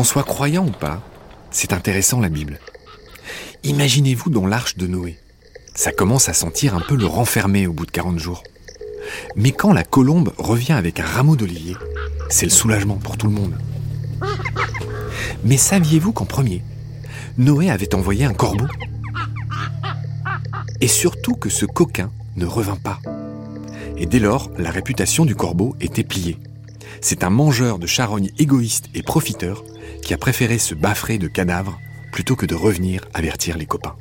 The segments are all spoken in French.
Qu'on soit croyant ou pas, c'est intéressant la Bible. Imaginez-vous dans l'arche de Noé. Ça commence à sentir un peu le renfermé au bout de 40 jours. Mais quand la colombe revient avec un rameau d'olivier, c'est le soulagement pour tout le monde. Mais saviez-vous qu'en premier, Noé avait envoyé un corbeau? Et surtout que ce coquin ne revint pas. Et dès lors, la réputation du corbeau était pliée. C'est un mangeur de charognes égoïste et profiteur qui a préféré se baffrer de cadavres plutôt que de revenir avertir les copains.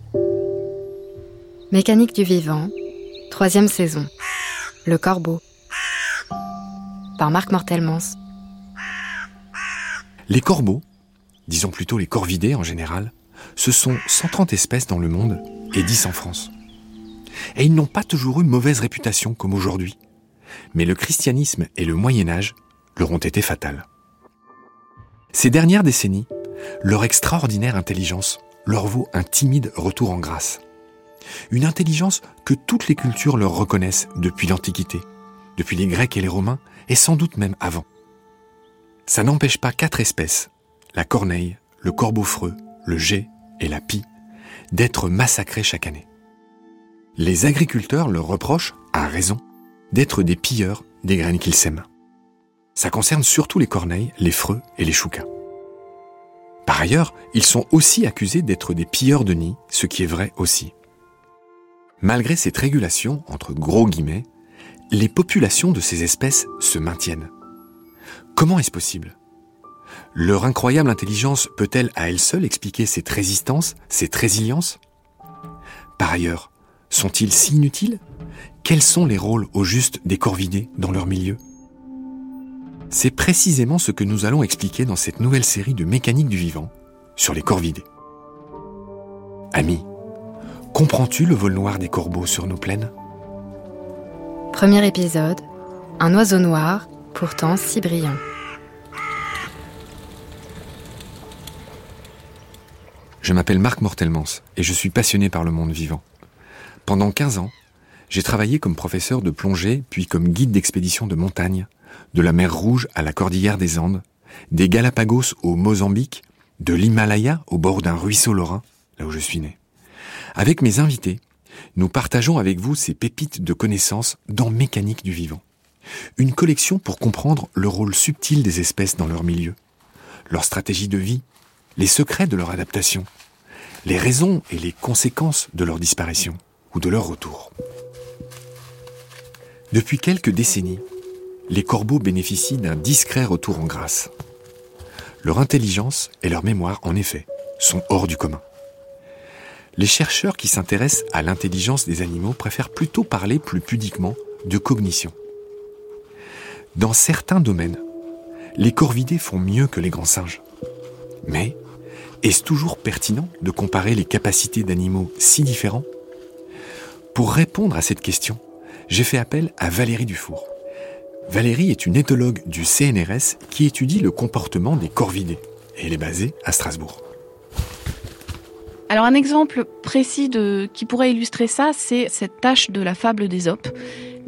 Mécanique du vivant, troisième saison. Le corbeau. Par Marc Mortelmans. Les corbeaux, disons plutôt les corvidés en général, ce sont 130 espèces dans le monde et 10 en France. Et ils n'ont pas toujours eu mauvaise réputation comme aujourd'hui. Mais le christianisme et le Moyen Âge leur ont été fatals. Ces dernières décennies, leur extraordinaire intelligence leur vaut un timide retour en grâce. Une intelligence que toutes les cultures leur reconnaissent depuis l'Antiquité, depuis les Grecs et les Romains, et sans doute même avant. Ça n'empêche pas quatre espèces, la corneille, le corbeau-freux, le jet et la pie, d'être massacrées chaque année. Les agriculteurs leur reprochent, à raison, d'être des pilleurs des graines qu'ils sèment. Ça concerne surtout les corneilles, les freux et les choucas. Par ailleurs, ils sont aussi accusés d'être des pilleurs de nids, ce qui est vrai aussi. Malgré cette régulation, entre gros guillemets, les populations de ces espèces se maintiennent. Comment est-ce possible? Leur incroyable intelligence peut-elle à elle seule expliquer cette résistance, cette résilience? Par ailleurs, sont-ils si inutiles? Quels sont les rôles au juste des corvidés dans leur milieu? C'est précisément ce que nous allons expliquer dans cette nouvelle série de mécanique du vivant sur les corvidés. Amis, comprends-tu le vol noir des corbeaux sur nos plaines? Premier épisode, un oiseau noir, pourtant si brillant. Je m'appelle Marc Mortelmans et je suis passionné par le monde vivant. Pendant 15 ans, j'ai travaillé comme professeur de plongée puis comme guide d'expédition de montagne, de la mer Rouge à la cordillère des Andes, des Galapagos au Mozambique, de l'Himalaya au bord d'un ruisseau lorrain, là où je suis né. Avec mes invités, nous partageons avec vous ces pépites de connaissances dans Mécanique du vivant. Une collection pour comprendre le rôle subtil des espèces dans leur milieu, leur stratégie de vie, les secrets de leur adaptation, les raisons et les conséquences de leur disparition ou de leur retour. Depuis quelques décennies, les corbeaux bénéficient d'un discret retour en grâce. Leur intelligence et leur mémoire, en effet, sont hors du commun. Les chercheurs qui s'intéressent à l'intelligence des animaux préfèrent plutôt parler plus pudiquement de cognition. Dans certains domaines, les corvidés font mieux que les grands singes. Mais est-ce toujours pertinent de comparer les capacités d'animaux si différents? Pour répondre à cette question, j'ai fait appel à Valérie Dufour. Valérie est une éthologue du CNRS qui étudie le comportement des corvidés elle est basée à Strasbourg. Alors un exemple précis qui pourrait illustrer ça, c'est cette tâche de la fable des Opes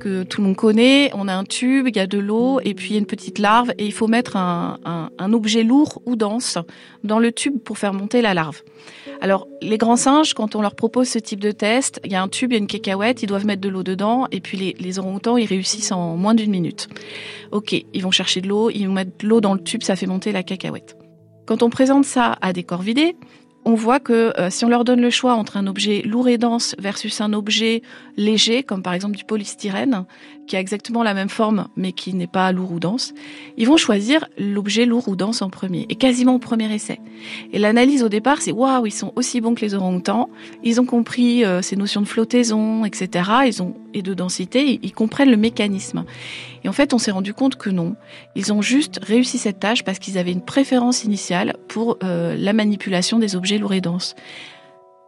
que tout le monde connaît. On a un tube, il y a de l'eau et puis il y a une petite larve et il faut mettre un, objet lourd ou dense dans le tube pour faire monter la larve. Alors les grands singes, quand on leur propose ce type de test, il y a un tube, il y a une cacahuète, ils doivent mettre de l'eau dedans et puis les, les orang-outans, ils réussissent en moins d'une minute. Ok, ils vont chercher de l'eau, ils vont mettre de l'eau dans le tube, ça fait monter la cacahuète. Quand on présente ça à des corvidés, on voit que euh, si on leur donne le choix entre un objet lourd et dense versus un objet léger, comme par exemple du polystyrène, qui a exactement la même forme mais qui n'est pas lourd ou dense, ils vont choisir l'objet lourd ou dense en premier, et quasiment au premier essai. Et l'analyse au départ, c'est waouh, ils sont aussi bons que les orang-outans, ils ont compris euh, ces notions de flottaison, etc. Ils ont et de densité, ils comprennent le mécanisme. Et en fait, on s'est rendu compte que non, ils ont juste réussi cette tâche parce qu'ils avaient une préférence initiale pour euh, la manipulation des objets lourds et denses.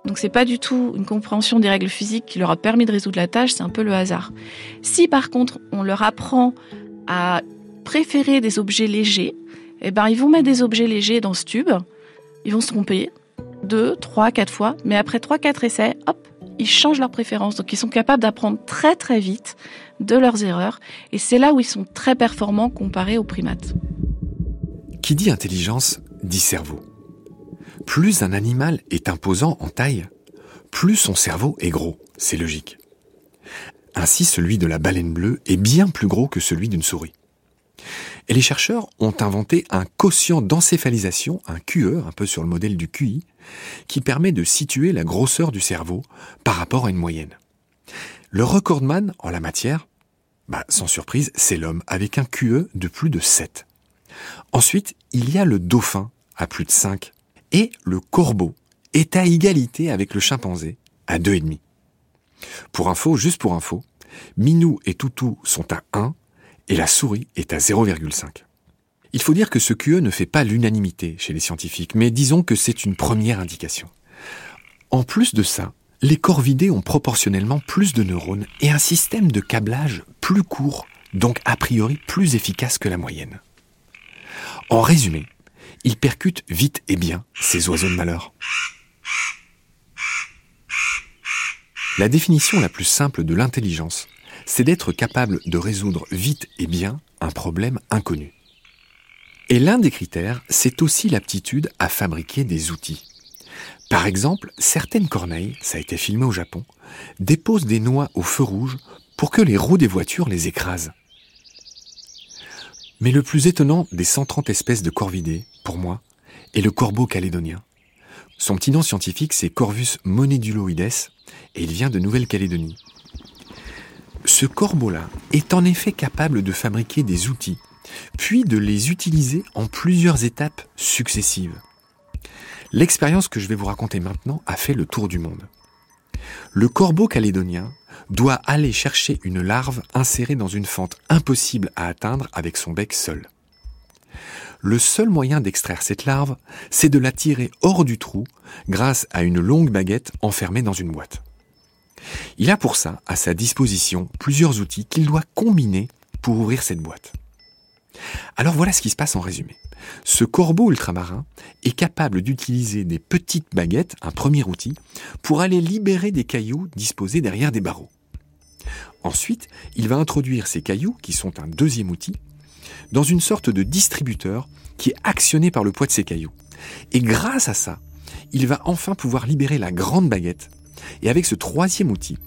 Donc c'est pas du tout une compréhension des règles physiques qui leur a permis de résoudre la tâche, c'est un peu le hasard. Si par contre on leur apprend à préférer des objets légers, eh ben ils vont mettre des objets légers dans ce tube, ils vont se tromper deux, trois, quatre fois, mais après trois, quatre essais, hop, ils changent leur préférence. Donc ils sont capables d'apprendre très très vite de leurs erreurs et c'est là où ils sont très performants comparés aux primates. Qui dit intelligence dit cerveau. Plus un animal est imposant en taille, plus son cerveau est gros, c'est logique. Ainsi, celui de la baleine bleue est bien plus gros que celui d'une souris. Et les chercheurs ont inventé un quotient d'encéphalisation, un QE, un peu sur le modèle du QI, qui permet de situer la grosseur du cerveau par rapport à une moyenne. Le recordman en la matière, bah, sans surprise, c'est l'homme, avec un QE de plus de 7. Ensuite, il y a le dauphin, à plus de 5, et le corbeau est à égalité avec le chimpanzé, à 2,5. Pour info, juste pour info, Minou et Toutou sont à 1 et la souris est à 0,5. Il faut dire que ce QE ne fait pas l'unanimité chez les scientifiques, mais disons que c'est une première indication. En plus de ça, les corvidés ont proportionnellement plus de neurones et un système de câblage plus court, donc a priori plus efficace que la moyenne. En résumé, ils percutent vite et bien ces oiseaux de malheur. La définition la plus simple de l'intelligence, c'est d'être capable de résoudre vite et bien un problème inconnu. Et l'un des critères, c'est aussi l'aptitude à fabriquer des outils. Par exemple, certaines corneilles, ça a été filmé au Japon, déposent des noix au feu rouge pour que les roues des voitures les écrasent. Mais le plus étonnant des 130 espèces de corvidés, pour moi, est le corbeau calédonien. Son petit nom scientifique, c'est Corvus moneduloides, et il vient de Nouvelle-Calédonie. Ce corbeau-là est en effet capable de fabriquer des outils, puis de les utiliser en plusieurs étapes successives. L'expérience que je vais vous raconter maintenant a fait le tour du monde. Le corbeau calédonien doit aller chercher une larve insérée dans une fente impossible à atteindre avec son bec seul. Le seul moyen d'extraire cette larve, c'est de la tirer hors du trou grâce à une longue baguette enfermée dans une boîte. Il a pour ça à sa disposition plusieurs outils qu'il doit combiner pour ouvrir cette boîte. Alors voilà ce qui se passe en résumé. Ce corbeau ultramarin est capable d'utiliser des petites baguettes, un premier outil, pour aller libérer des cailloux disposés derrière des barreaux. Ensuite, il va introduire ces cailloux, qui sont un deuxième outil, dans une sorte de distributeur qui est actionné par le poids de ces cailloux. Et grâce à ça, il va enfin pouvoir libérer la grande baguette et avec ce troisième outil,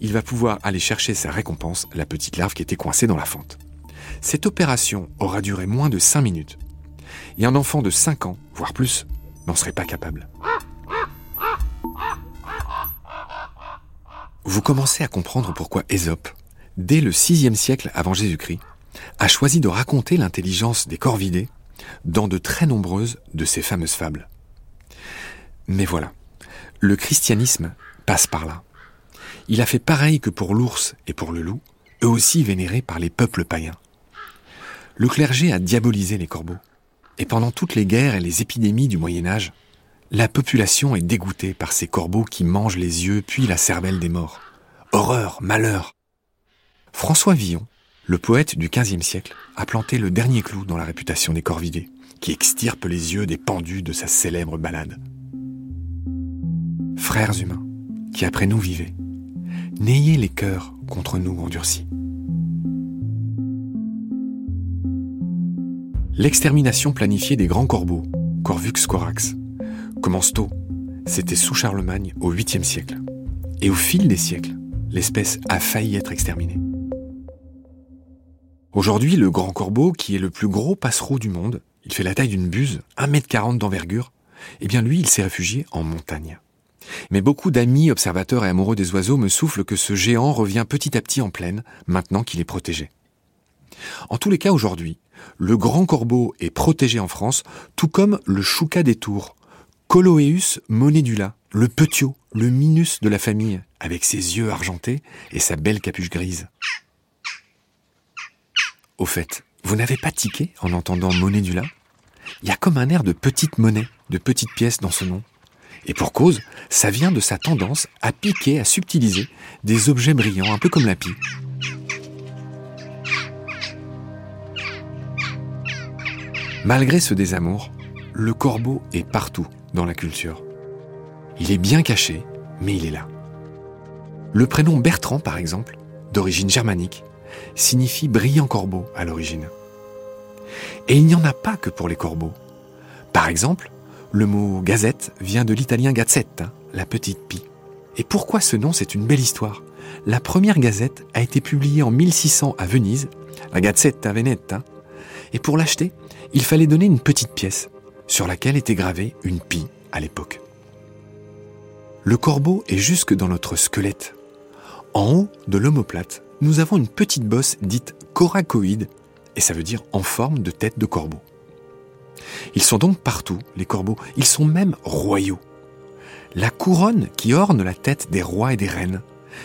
il va pouvoir aller chercher sa récompense, la petite larve qui était coincée dans la fente. Cette opération aura duré moins de 5 minutes. Et un enfant de 5 ans, voire plus, n'en serait pas capable. Vous commencez à comprendre pourquoi Ésope, dès le 6e siècle avant Jésus-Christ, a choisi de raconter l'intelligence des corvidés dans de très nombreuses de ses fameuses fables. Mais voilà, le christianisme passe par là. Il a fait pareil que pour l'ours et pour le loup, eux aussi vénérés par les peuples païens. Le clergé a diabolisé les corbeaux. Et pendant toutes les guerres et les épidémies du Moyen Âge, la population est dégoûtée par ces corbeaux qui mangent les yeux puis la cervelle des morts. Horreur, malheur. François Villon, le poète du XVe siècle, a planté le dernier clou dans la réputation des corvidés, qui extirpent les yeux des pendus de sa célèbre ballade. Frères humains, qui après nous vivez, n'ayez les cœurs contre nous endurcis. L'extermination planifiée des grands corbeaux, Corvux corax, commence tôt. C'était sous Charlemagne au 8e siècle. Et au fil des siècles, l'espèce a failli être exterminée. Aujourd'hui, le grand corbeau, qui est le plus gros passereau du monde, il fait la taille d'une buse, 1m40 d'envergure, eh bien lui, il s'est réfugié en montagne. Mais beaucoup d'amis observateurs et amoureux des oiseaux me soufflent que ce géant revient petit à petit en plaine, maintenant qu'il est protégé. En tous les cas, aujourd'hui, le grand corbeau est protégé en France, tout comme le chouca des tours, Coloeus monedula, le petiot, le minus de la famille, avec ses yeux argentés et sa belle capuche grise. Au fait, vous n'avez pas tiqué en entendant monedula Il y a comme un air de petite monnaie, de petite pièce dans ce nom. Et pour cause, ça vient de sa tendance à piquer, à subtiliser des objets brillants, un peu comme la pie. Malgré ce désamour, le corbeau est partout dans la culture. Il est bien caché, mais il est là. Le prénom Bertrand, par exemple, d'origine germanique, signifie brillant corbeau à l'origine. Et il n'y en a pas que pour les corbeaux. Par exemple, le mot gazette vient de l'italien gazzetta, la petite pie. Et pourquoi ce nom C'est une belle histoire. La première gazette a été publiée en 1600 à Venise, la Gazzetta Veneta, et pour l'acheter, il fallait donner une petite pièce sur laquelle était gravée une pie à l'époque. Le corbeau est jusque dans notre squelette. En haut de l'omoplate, nous avons une petite bosse dite coracoïde, et ça veut dire en forme de tête de corbeau. Ils sont donc partout, les corbeaux, ils sont même royaux. La couronne qui orne la tête des rois et des reines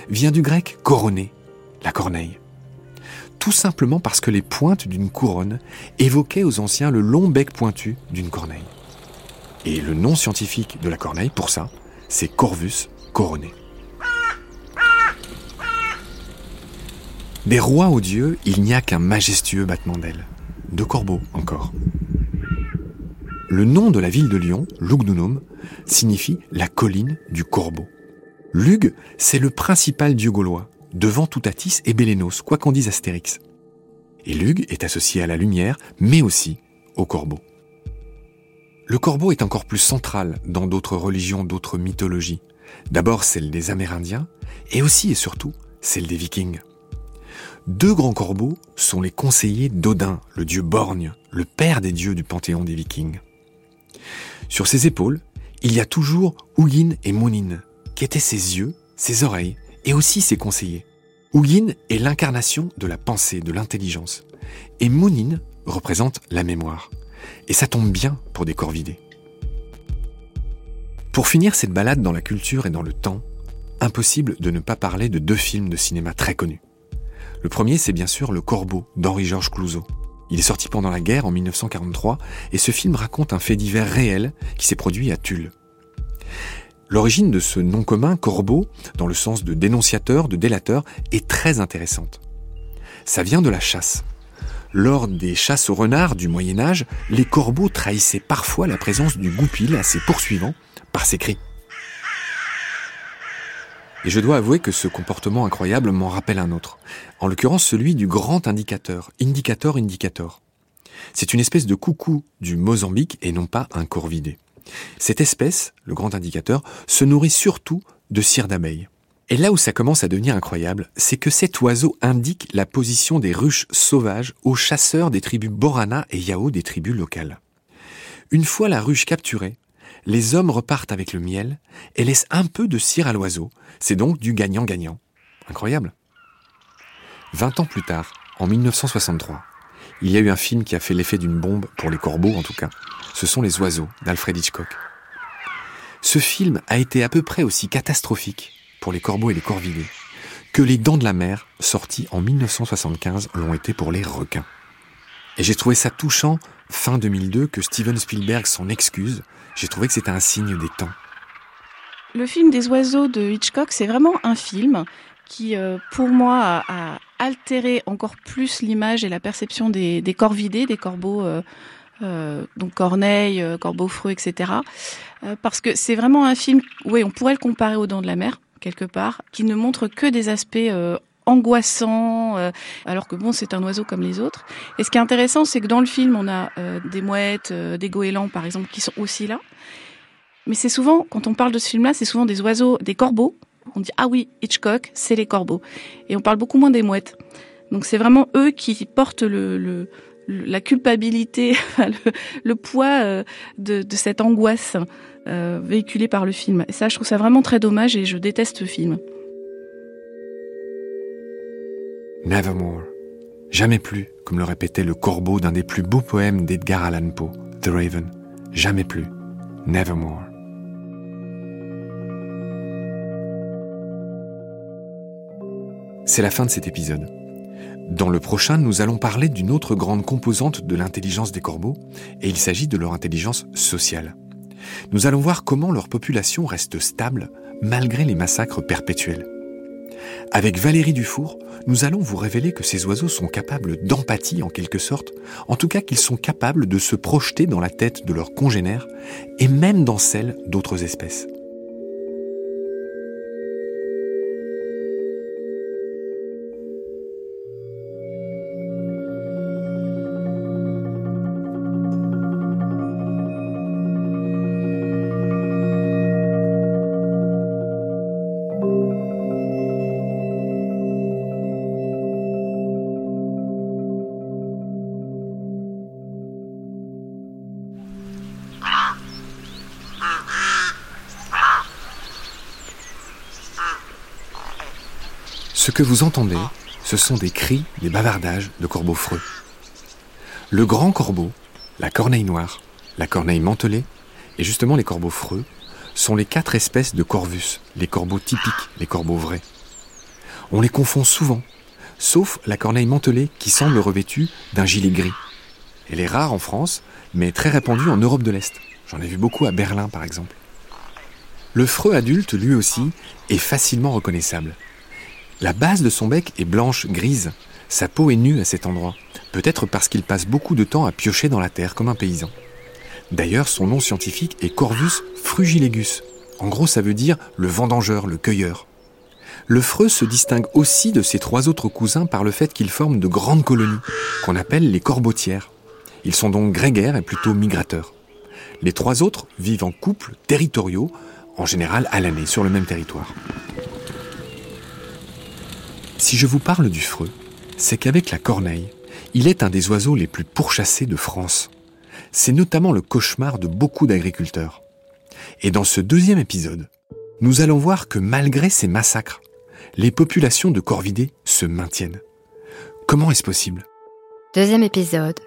vient du grec couronner, la corneille. Tout simplement parce que les pointes d'une couronne évoquaient aux anciens le long bec pointu d'une corneille. Et le nom scientifique de la corneille, pour ça, c'est Corvus couronné. Des rois aux dieux, il n'y a qu'un majestueux battement d'ailes. De corbeaux encore. Le nom de la ville de Lyon, Lugdunum, signifie la colline du corbeau. Lug, c'est le principal dieu gaulois, devant Toutatis et Bélénos, quoi qu'en dise Astérix. Et Lug est associé à la lumière, mais aussi au corbeau. Le corbeau est encore plus central dans d'autres religions, d'autres mythologies. D'abord celle des Amérindiens, et aussi et surtout celle des Vikings. Deux grands corbeaux sont les conseillers d'Odin, le dieu borgne, le père des dieux du panthéon des Vikings. Sur ses épaules, il y a toujours Hugin et Munin, qui étaient ses yeux, ses oreilles et aussi ses conseillers. Hugin est l'incarnation de la pensée, de l'intelligence. Et Munin représente la mémoire. Et ça tombe bien pour des corvidés. Pour finir cette balade dans la culture et dans le temps, impossible de ne pas parler de deux films de cinéma très connus. Le premier, c'est bien sûr Le Corbeau d'Henri-Georges Clouzot. Il est sorti pendant la guerre en 1943 et ce film raconte un fait divers réel qui s'est produit à Tulle. L'origine de ce nom commun, corbeau, dans le sens de dénonciateur, de délateur, est très intéressante. Ça vient de la chasse. Lors des chasses aux renards du Moyen Âge, les corbeaux trahissaient parfois la présence du goupil à ses poursuivants par ses cris. Et je dois avouer que ce comportement incroyable m'en rappelle un autre, en l'occurrence celui du grand indicateur, indicator indicator. C'est une espèce de coucou du Mozambique et non pas un corvidé. Cette espèce, le grand indicateur, se nourrit surtout de cire d'abeille. Et là où ça commence à devenir incroyable, c'est que cet oiseau indique la position des ruches sauvages aux chasseurs des tribus Borana et Yao des tribus locales. Une fois la ruche capturée, les hommes repartent avec le miel et laissent un peu de cire à l'oiseau. C'est donc du gagnant-gagnant. Incroyable. Vingt ans plus tard, en 1963, il y a eu un film qui a fait l'effet d'une bombe, pour les corbeaux en tout cas. Ce sont Les Oiseaux d'Alfred Hitchcock. Ce film a été à peu près aussi catastrophique pour les corbeaux et les corvidés que Les Dents de la Mer, sortis en 1975, l'ont été pour les requins. Et j'ai trouvé ça touchant, fin 2002, que Steven Spielberg s'en excuse. J'ai trouvé que c'était un signe des temps. Le film des oiseaux de Hitchcock, c'est vraiment un film qui, euh, pour moi, a, altéré encore plus l'image et la perception des, des corvidés, des corbeaux, euh, euh, donc Corneille, Corbeau Freux, etc. parce que c'est vraiment un film, oui, on pourrait le comparer aux Dents de la Mer, quelque part, qui ne montre que des aspects angoissants, alors que bon, c'est un oiseau comme les autres. Et ce qui est intéressant, c'est que dans le film, on a des mouettes, des goélands, par exemple, qui sont aussi là. Mais c'est souvent, quand on parle de ce film-là, c'est souvent des oiseaux, des corbeaux. On dit ah oui, Hitchcock, c'est les corbeaux. Et on parle beaucoup moins des mouettes. Donc c'est vraiment eux qui portent le, la culpabilité, le, poids euh, de, cette angoisse euh, véhiculée par le film. Et ça, je trouve ça vraiment très dommage et je déteste ce film. Nevermore. Jamais plus, comme le répétait le corbeau d'un des plus beaux poèmes d'Edgar Allan Poe, The Raven. Jamais plus. Nevermore. C'est la fin de cet épisode. Dans le prochain, nous allons parler d'une autre grande composante de l'intelligence des corbeaux, et il s'agit de leur intelligence sociale. Nous allons voir comment leur population reste stable malgré les massacres perpétuels. Avec Valérie Dufour, nous allons vous révéler que ces oiseaux sont capables d'empathie en quelque sorte, en tout cas qu'ils sont capables de se projeter dans la tête de leurs congénères et même dans celle d'autres espèces. Ce que vous entendez, ce sont des cris, des bavardages de corbeaux freux. Le grand corbeau, la corneille noire, la corneille mantelée et justement les corbeaux freux sont les quatre espèces de corvus, les corbeaux typiques, les corbeaux vrais. On les confond souvent, sauf la corneille mantelée qui semble revêtue d'un gilet gris. Elle est rare en France, mais très répandue en Europe de l'Est. J'en ai vu beaucoup à Berlin par exemple. Le freux adulte, lui aussi, est facilement reconnaissable. La base de son bec est blanche grise, sa peau est nue à cet endroit, peut-être parce qu'il passe beaucoup de temps à piocher dans la terre comme un paysan. D'ailleurs, son nom scientifique est Corvus frugilegus. En gros, ça veut dire le vendangeur, le cueilleur. Le freux se distingue aussi de ses trois autres cousins par le fait qu'ils forment de grandes colonies, qu'on appelle les corbotières. Ils sont donc grégaires et plutôt migrateurs. Les trois autres vivent en couples territoriaux, en général à l'année, sur le même territoire. Si je vous parle du freux, c'est qu'avec la corneille, il est un des oiseaux les plus pourchassés de France. C'est notamment le cauchemar de beaucoup d'agriculteurs. Et dans ce deuxième épisode, nous allons voir que malgré ces massacres, les populations de corvidés se maintiennent. Comment est-ce possible? Deuxième épisode.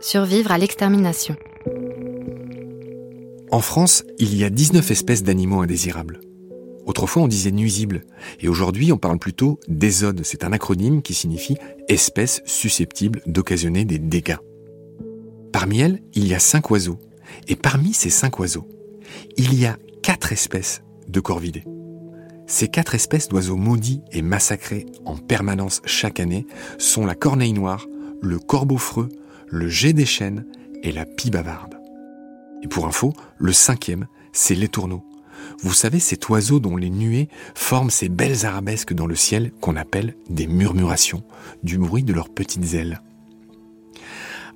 Survivre à l'extermination. En France, il y a 19 espèces d'animaux indésirables. Autrefois, on disait nuisibles, et aujourd'hui, on parle plutôt d'ésode. C'est un acronyme qui signifie espèces susceptibles d'occasionner des dégâts. Parmi elles, il y a cinq oiseaux. Et parmi ces cinq oiseaux, il y a quatre espèces de corvidés. Ces quatre espèces d'oiseaux maudits et massacrés en permanence chaque année sont la corneille noire, le corbeau freux, le jet des chênes et la pie bavarde. Et pour info, le cinquième, c'est l'étourneau. Vous savez, cet oiseau dont les nuées forment ces belles arabesques dans le ciel qu'on appelle des murmurations, du bruit de leurs petites ailes.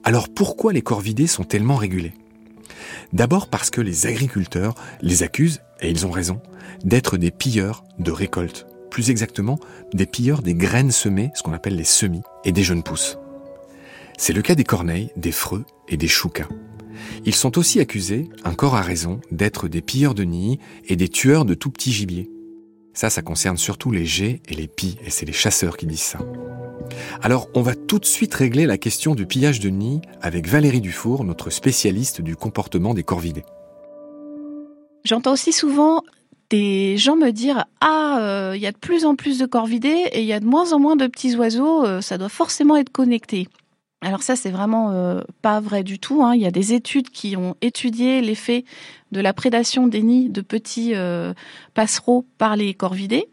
Alors pourquoi les corvidés sont tellement régulés? D'abord parce que les agriculteurs les accusent, et ils ont raison, d'être des pilleurs de récoltes. Plus exactement, des pilleurs des graines semées, ce qu'on appelle les semis, et des jeunes pousses. C'est le cas des corneilles, des freux et des choucas. Ils sont aussi accusés, encore à raison, d'être des pilleurs de nids et des tueurs de tout petits gibier. Ça, ça concerne surtout les jets et les pies, et c'est les chasseurs qui disent ça. Alors, on va tout de suite régler la question du pillage de nids avec Valérie Dufour, notre spécialiste du comportement des corvidés. J'entends aussi souvent des gens me dire ah euh, il y a de plus en plus de corvidés et il y a de moins en moins de petits oiseaux, euh, ça doit forcément être connecté. Alors ça c'est vraiment euh, pas vrai du tout. Hein. Il y a des études qui ont étudié l'effet de la prédation des nids de petits passereaux par les corvidés.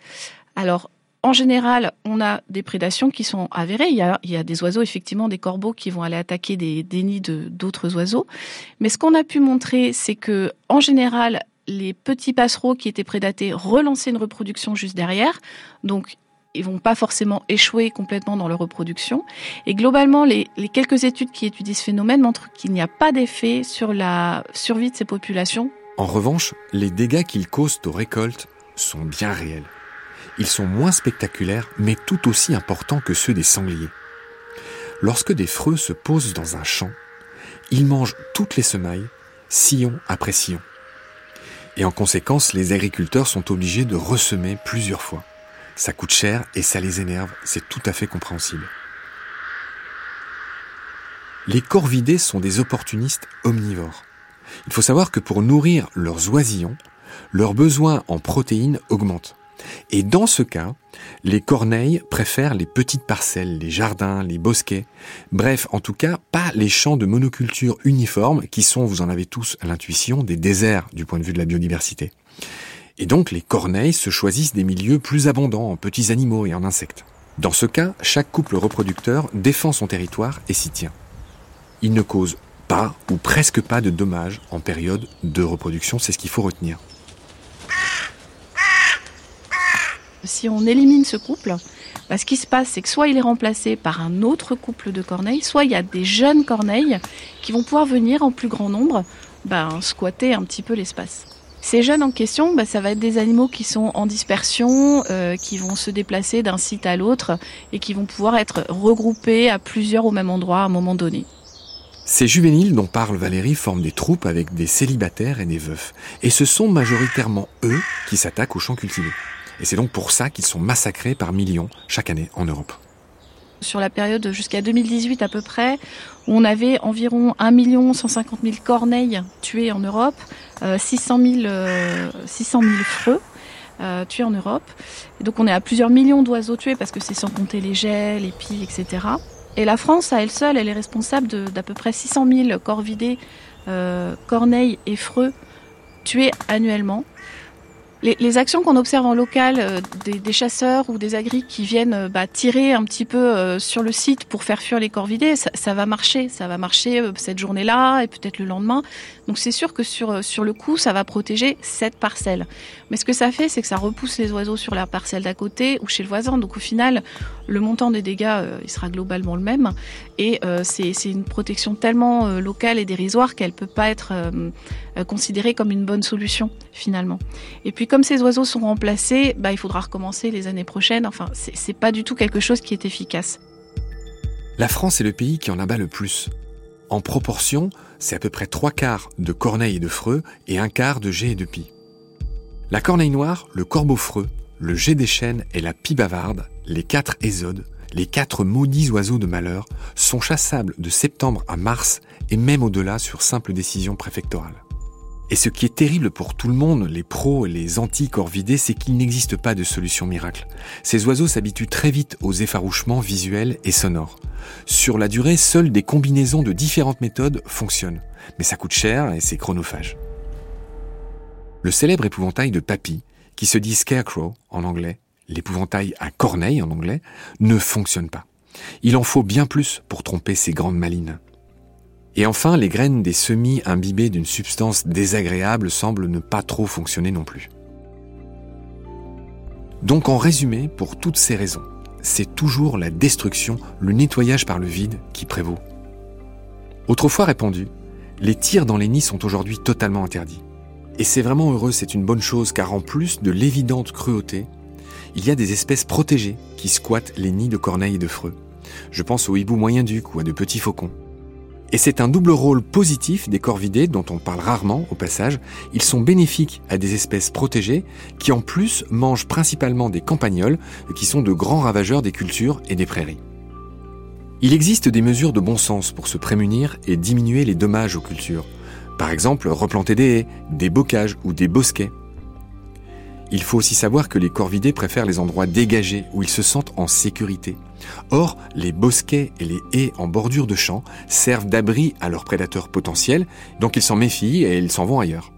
Alors en général, on a des prédations qui sont avérées. Il y a, des oiseaux, effectivement, des corbeaux qui vont aller attaquer des, nids d'autres oiseaux. Mais ce qu'on a pu montrer, c'est que, en général, les petits passereaux qui étaient prédatés relançaient une reproduction juste derrière. Donc, ils vont pas forcément échouer complètement dans leur reproduction. Et globalement, les, les quelques études qui étudient ce phénomène montrent qu'il n'y a pas d'effet sur la survie de ces populations. En revanche, les dégâts qu'ils causent aux récoltes sont bien réels. Ils sont moins spectaculaires, mais tout aussi importants que ceux des sangliers. Lorsque des freux se posent dans un champ, ils mangent toutes les semailles, sillon après sillon. Et en conséquence, les agriculteurs sont obligés de ressemer plusieurs fois. Ça coûte cher et ça les énerve, c'est tout à fait compréhensible. Les corvidés sont des opportunistes omnivores. Il faut savoir que pour nourrir leurs oisillons, leurs besoins en protéines augmentent. Et dans ce cas, les corneilles préfèrent les petites parcelles, les jardins, les bosquets. Bref, en tout cas, pas les champs de monoculture uniformes qui sont, vous en avez tous l'intuition, des déserts du point de vue de la biodiversité. Et donc les corneilles se choisissent des milieux plus abondants en petits animaux et en insectes. Dans ce cas, chaque couple reproducteur défend son territoire et s'y tient. Il ne cause pas ou presque pas de dommages en période de reproduction, c'est ce qu'il faut retenir. Si on élimine ce couple, bah, ce qui se passe, c'est que soit il est remplacé par un autre couple de corneilles, soit il y a des jeunes corneilles qui vont pouvoir venir en plus grand nombre bah, squatter un petit peu l'espace. Ces jeunes en question, bah, ça va être des animaux qui sont en dispersion, euh, qui vont se déplacer d'un site à l'autre et qui vont pouvoir être regroupés à plusieurs au même endroit à un moment donné. Ces juvéniles dont parle Valérie forment des troupes avec des célibataires et des veufs. Et ce sont majoritairement eux qui s'attaquent aux champs cultivés. Et c'est donc pour ça qu'ils sont massacrés par millions chaque année en Europe. Sur la période jusqu'à 2018 à peu près, on avait environ 1 150 000 corneilles tuées en Europe, 600 000, 600 000 freux. Tués en Europe. Donc on est à plusieurs millions d'oiseaux tués parce que c'est sans compter les gels, les pies, etc. Et la France, à elle seule, elle est responsable d'à peu près 600 000 corvidés, corneilles et freux tués annuellement. Les, actions qu'on observe en local, euh, des, chasseurs ou des agris qui viennent euh, bah, tirer un petit peu euh, sur le site pour faire fuir les corvidés, ça, ça va marcher. Ça va marcher cette journée-là et peut-être le lendemain. Donc c'est sûr que sur, sur le coup, ça va protéger cette parcelle. Mais ce que ça fait, c'est que ça repousse les oiseaux sur la parcelle d'à côté ou chez le voisin. Donc au final, le montant des dégâts, il sera globalement le même. Et c'est une protection tellement locale et dérisoire qu'elle peut pas être considérée comme une bonne solution finalement. Et puis comme ces oiseaux sont remplacés, bah, il faudra recommencer les années prochaines. Enfin, c'est pas du tout quelque chose qui est efficace. La France est le pays qui en abat le plus. En proportion, c'est à peu près trois quarts de corneilles et de freux et un quart de geais et de pie. La corneille noire, le corbeau freux, le jet des chênes et la pie bavarde, les quatre ésodes, les quatre maudits oiseaux de malheur, sont chassables de septembre à mars et même au-delà sur simple décision préfectorale. Et ce qui est terrible pour tout le monde, les pros et les anti-corvidés, c'est qu'il n'existe pas de solution miracle. Ces oiseaux s'habituent très vite aux effarouchements visuels et sonores. Sur la durée, seules des combinaisons de différentes méthodes fonctionnent. Mais ça coûte cher et c'est chronophage. Le célèbre épouvantail de Papy, qui se dit Scarecrow en anglais, l'épouvantail à corneille en anglais, ne fonctionne pas. Il en faut bien plus pour tromper ces grandes malines. Et enfin, les graines des semis imbibés d'une substance désagréable semblent ne pas trop fonctionner non plus. Donc en résumé, pour toutes ces raisons, c'est toujours la destruction, le nettoyage par le vide qui prévaut. Autrefois répandu, les tirs dans les nids sont aujourd'hui totalement interdits. Et c'est vraiment heureux, c'est une bonne chose, car en plus de l'évidente cruauté, il y a des espèces protégées qui squattent les nids de corneilles et de freux. Je pense aux hiboux moyen-duc ou à de petits faucons. Et c'est un double rôle positif des corvidés dont on parle rarement au passage. Ils sont bénéfiques à des espèces protégées qui en plus mangent principalement des campagnols qui sont de grands ravageurs des cultures et des prairies. Il existe des mesures de bon sens pour se prémunir et diminuer les dommages aux cultures. Par exemple, replanter des haies, des bocages ou des bosquets. Il faut aussi savoir que les corvidés préfèrent les endroits dégagés où ils se sentent en sécurité. Or, les bosquets et les haies en bordure de champs servent d'abri à leurs prédateurs potentiels, donc ils s'en méfient et ils s'en vont ailleurs.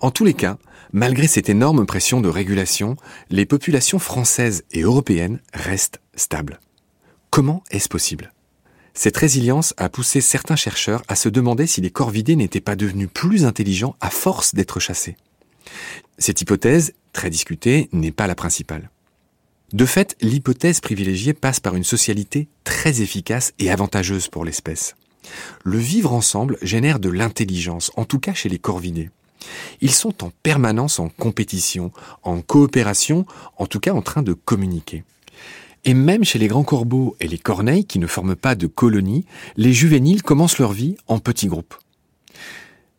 En tous les cas, malgré cette énorme pression de régulation, les populations françaises et européennes restent stables. Comment est-ce possible? Cette résilience a poussé certains chercheurs à se demander si les corvidés n'étaient pas devenus plus intelligents à force d'être chassés. Cette hypothèse, très discutée, n'est pas la principale. De fait, l'hypothèse privilégiée passe par une socialité très efficace et avantageuse pour l'espèce. Le vivre ensemble génère de l'intelligence, en tout cas chez les corvidés. Ils sont en permanence en compétition, en coopération, en tout cas en train de communiquer. Et même chez les grands corbeaux et les corneilles qui ne forment pas de colonies, les juvéniles commencent leur vie en petits groupes.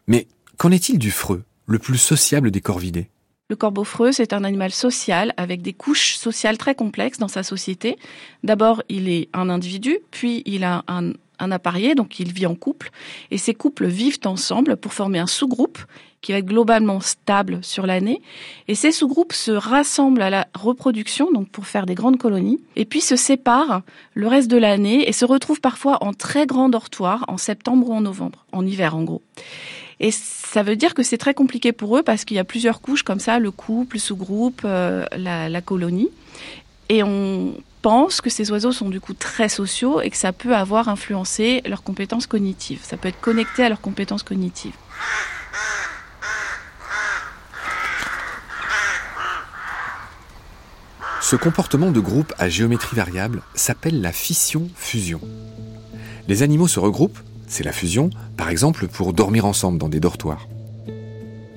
Mais qu'en est-il du freux? Le plus sociable des corvidés. Le corbeau freux, c'est un animal social avec des couches sociales très complexes dans sa société. D'abord, il est un individu, puis il a un, un appareillé, donc il vit en couple, et ces couples vivent ensemble pour former un sous-groupe qui va être globalement stable sur l'année. Et ces sous-groupes se rassemblent à la reproduction, donc pour faire des grandes colonies, et puis se séparent le reste de l'année et se retrouvent parfois en très grand dortoir en septembre ou en novembre, en hiver en gros. Et ça veut dire que c'est très compliqué pour eux parce qu'il y a plusieurs couches comme ça, le couple, le sous-groupe, euh, la, la colonie. Et on pense que ces oiseaux sont du coup très sociaux et que ça peut avoir influencé leurs compétences cognitives. Ça peut être connecté à leurs compétences cognitives. Ce comportement de groupe à géométrie variable s'appelle la fission-fusion. Les animaux se regroupent c'est la fusion, par exemple pour dormir ensemble dans des dortoirs.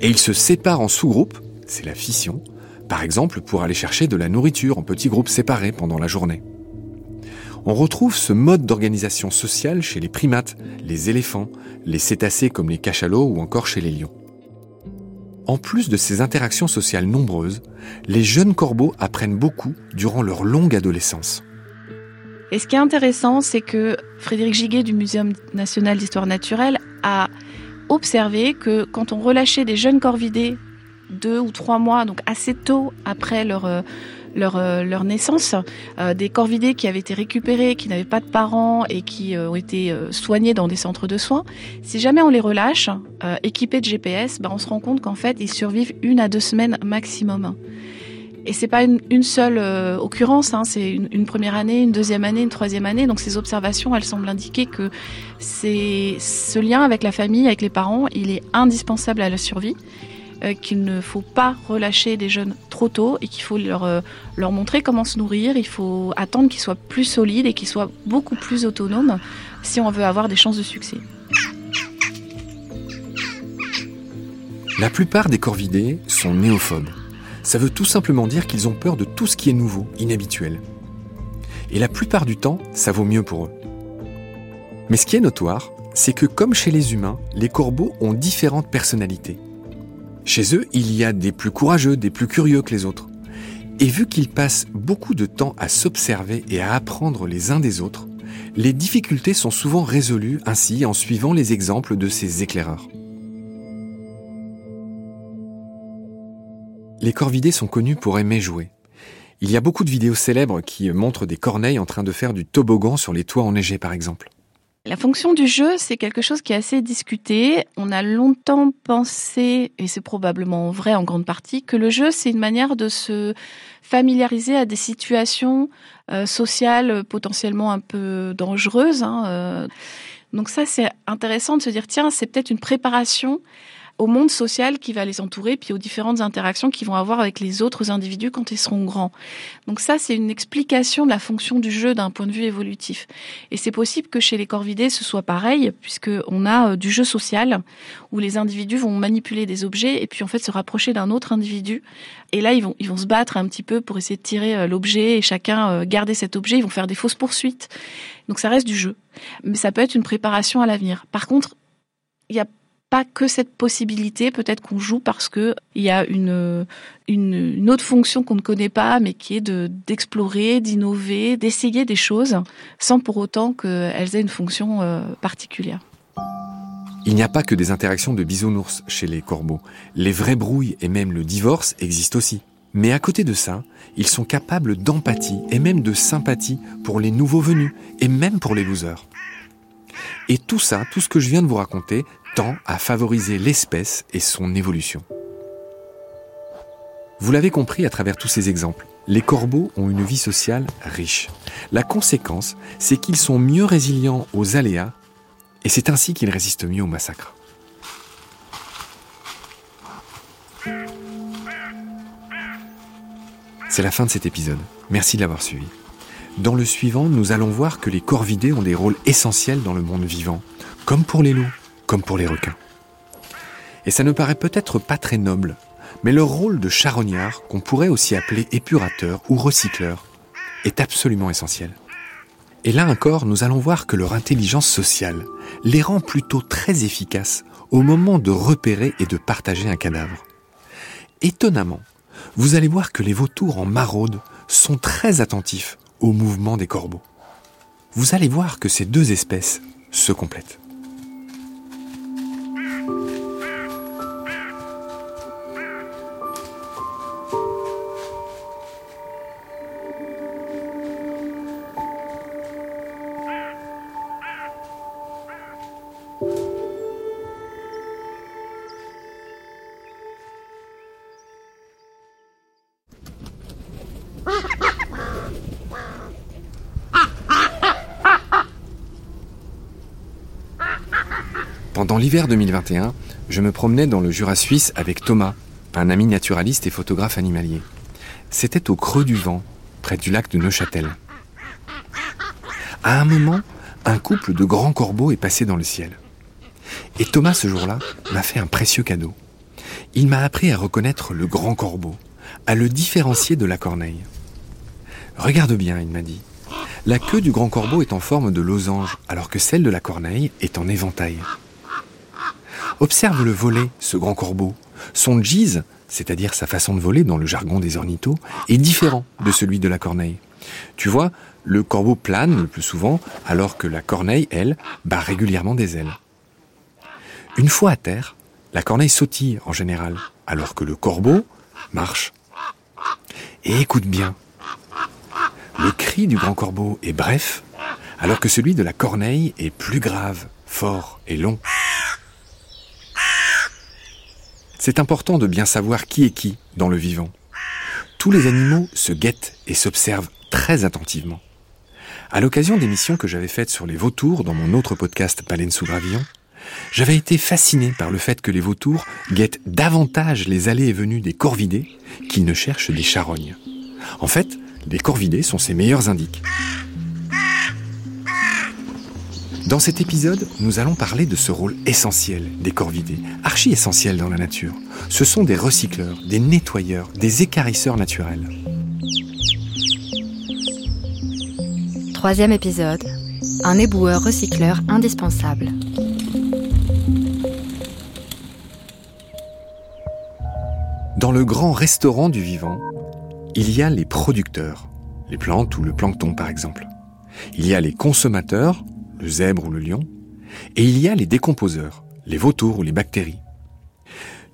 Et ils se séparent en sous-groupes, c'est la fission, par exemple pour aller chercher de la nourriture en petits groupes séparés pendant la journée. On retrouve ce mode d'organisation sociale chez les primates, les éléphants, les cétacés comme les cachalots ou encore chez les lions. En plus de ces interactions sociales nombreuses, les jeunes corbeaux apprennent beaucoup durant leur longue adolescence. Et ce qui est intéressant, c'est que Frédéric Giguet du Muséum national d'histoire naturelle a observé que quand on relâchait des jeunes corvidés deux ou trois mois, donc assez tôt après leur, euh, leur, euh, leur naissance, euh, des corvidés qui avaient été récupérés, qui n'avaient pas de parents et qui ont été soignés dans des centres de soins, si jamais on les relâche, équipés de GPS, ben on se rend compte qu'en fait, ils survivent une à deux semaines maximum. Et c'est pas une, seule occurrence, hein, c'est une, première année, une deuxième année, une troisième année. Donc ces observations, elles semblent indiquer que c'est ce lien avec la famille, avec les parents, il est indispensable à la survie. Euh, qu'il ne faut pas relâcher des jeunes trop tôt et qu'il faut euh, leur montrer comment se nourrir. Il faut attendre qu'ils soient plus solides et qu'ils soient beaucoup plus autonomes si on veut avoir des chances de succès. La plupart des corvidés sont néophobes. Ça veut tout simplement dire qu'ils ont peur de tout ce qui est nouveau, inhabituel. Et la plupart du temps, ça vaut mieux pour eux. Mais ce qui est notoire, c'est que comme chez les humains, les corbeaux ont différentes personnalités. Chez eux, il y a des plus courageux, des plus curieux que les autres. Et vu qu'ils passent beaucoup de temps à s'observer et à apprendre les uns des autres, les difficultés sont souvent résolues ainsi en suivant les exemples de ces éclaireurs. Les corvidés sont connus pour aimer jouer. Il y a beaucoup de vidéos célèbres qui montrent des corneilles en train de faire du toboggan sur les toits enneigés par exemple. La fonction du jeu, c'est quelque chose qui est assez discuté. On a longtemps pensé, et c'est probablement vrai en grande partie, que le jeu, c'est une manière de se familiariser à des situations euh, sociales potentiellement un peu dangereuses. Hein, euh. Donc ça, c'est intéressant de se dire, tiens, c'est peut-être une préparation au monde social qui va les entourer, puis aux différentes interactions qu'ils vont avoir avec les autres individus quand ils seront grands. Donc ça, c'est une explication de la fonction du jeu d'un point de vue évolutif. Et c'est possible que chez les corvidés, ce soit pareil, puisqu'on a euh, du jeu social, où les individus vont manipuler des objets et puis en fait se rapprocher d'un autre individu. Et là, ils vont, ils vont se battre un petit peu pour essayer de tirer euh, l'objet et chacun euh, garder cet objet. Ils vont faire des fausses poursuites. Donc ça reste du jeu. Mais ça peut être une préparation à l'avenir. Par contre, il y a pas que cette possibilité, peut-être qu'on joue parce que il y a une, autre fonction qu'on ne connaît pas, mais qui est de d'explorer, d'innover, d'essayer des choses, sans pour autant qu'elles aient une fonction euh, particulière. Il n'y a pas que des interactions de bisounours chez les corbeaux. Les vraies brouilles et même le divorce existent aussi. Mais à côté de ça, ils sont capables d'empathie et même de sympathie pour les nouveaux venus et même pour les losers. Et tout ça, tout ce que je viens de vous raconter, tend à favoriser l'espèce et son évolution. Vous l'avez compris à travers tous ces exemples, les corbeaux ont une vie sociale riche. La conséquence, c'est qu'ils sont mieux résilients aux aléas et c'est ainsi qu'ils résistent mieux au massacre. C'est la fin de cet épisode. Merci de l'avoir suivi. Dans le suivant, nous allons voir que les corvidés ont des rôles essentiels dans le monde vivant, comme pour les loups, comme pour les requins. Et ça ne paraît peut-être pas très noble, mais leur rôle de charognard, qu'on pourrait aussi appeler épurateur ou recycleur, est absolument essentiel. Et là encore, nous allons voir que leur intelligence sociale les rend plutôt très efficaces au moment de repérer et de partager un cadavre. Étonnamment, vous allez voir que les vautours en maraude sont très attentifs au mouvement des corbeaux. Vous allez voir que ces deux espèces se complètent. Pendant l'hiver 2021, je me promenais dans le Jura suisse avec Thomas, un ami naturaliste et photographe animalier. C'était au creux du vent, près du lac de Neuchâtel. À un moment, un couple de grands corbeaux est passé dans le ciel. Et Thomas, ce jour-là, m'a fait un précieux cadeau. Il m'a appris à reconnaître le grand corbeau, à le différencier de la corneille. Regarde bien, il m'a dit. La queue du grand corbeau est en forme de losange, alors que celle de la corneille est en éventail. Observe le volet, ce grand corbeau. Son gise, c'est-à-dire sa façon de voler dans le jargon des ornithos, est différent de celui de la corneille. Tu vois, le corbeau plane le plus souvent, alors que la corneille, elle, bat régulièrement des ailes. Une fois à terre, la corneille sautille en général, alors que le corbeau marche. Et écoute bien, le cri du grand corbeau est bref, alors que celui de la corneille est plus grave, fort et long. C'est important de bien savoir qui est qui dans le vivant. Tous les animaux se guettent et s'observent très attentivement. À l'occasion d'émissions que j'avais faites sur les vautours dans mon autre podcast Baleine sous gravillon, j'avais été fasciné par le fait que les vautours guettent davantage les allées et venues des corvidés qu'ils ne cherchent des charognes. En fait, les corvidés sont ses meilleurs indiques. Dans cet épisode, nous allons parler de ce rôle essentiel des corvidés, archi essentiel dans la nature. Ce sont des recycleurs, des nettoyeurs, des écarisseurs naturels. Troisième épisode, un éboueur recycleur indispensable. Dans le grand restaurant du vivant, il y a les producteurs, les plantes ou le plancton par exemple. Il y a les consommateurs, le zèbre ou le lion, et il y a les décomposeurs, les vautours ou les bactéries.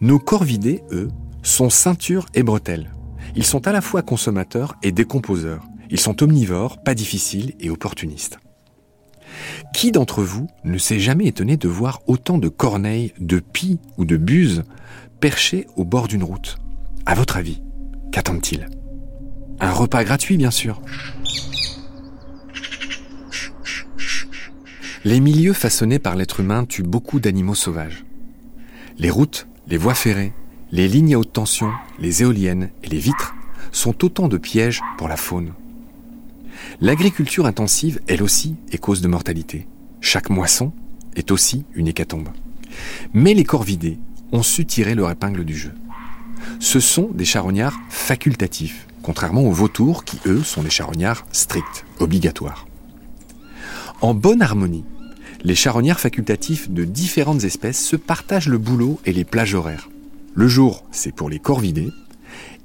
Nos corvidés, eux, sont ceinture et bretelles. Ils sont à la fois consommateurs et décomposeurs. Ils sont omnivores, pas difficiles et opportunistes. Qui d'entre vous ne s'est jamais étonné de voir autant de corneilles, de pies ou de buses perchées au bord d'une route? À votre avis, qu'attendent-ils? Un repas gratuit, bien sûr. Les milieux façonnés par l'être humain tuent beaucoup d'animaux sauvages. Les routes, les voies ferrées, les lignes à haute tension, les éoliennes et les vitres sont autant de pièges pour la faune. L'agriculture intensive, elle aussi, est cause de mortalité. Chaque moisson est aussi une hécatombe. Mais les corvidés ont su tirer leur épingle du jeu. Ce sont des charognards facultatifs, contrairement aux vautours qui, eux, sont des charognards stricts, obligatoires. En bonne harmonie, les charognards facultatifs de différentes espèces se partagent le boulot et les plages horaires. Le jour, c'est pour les corvidés,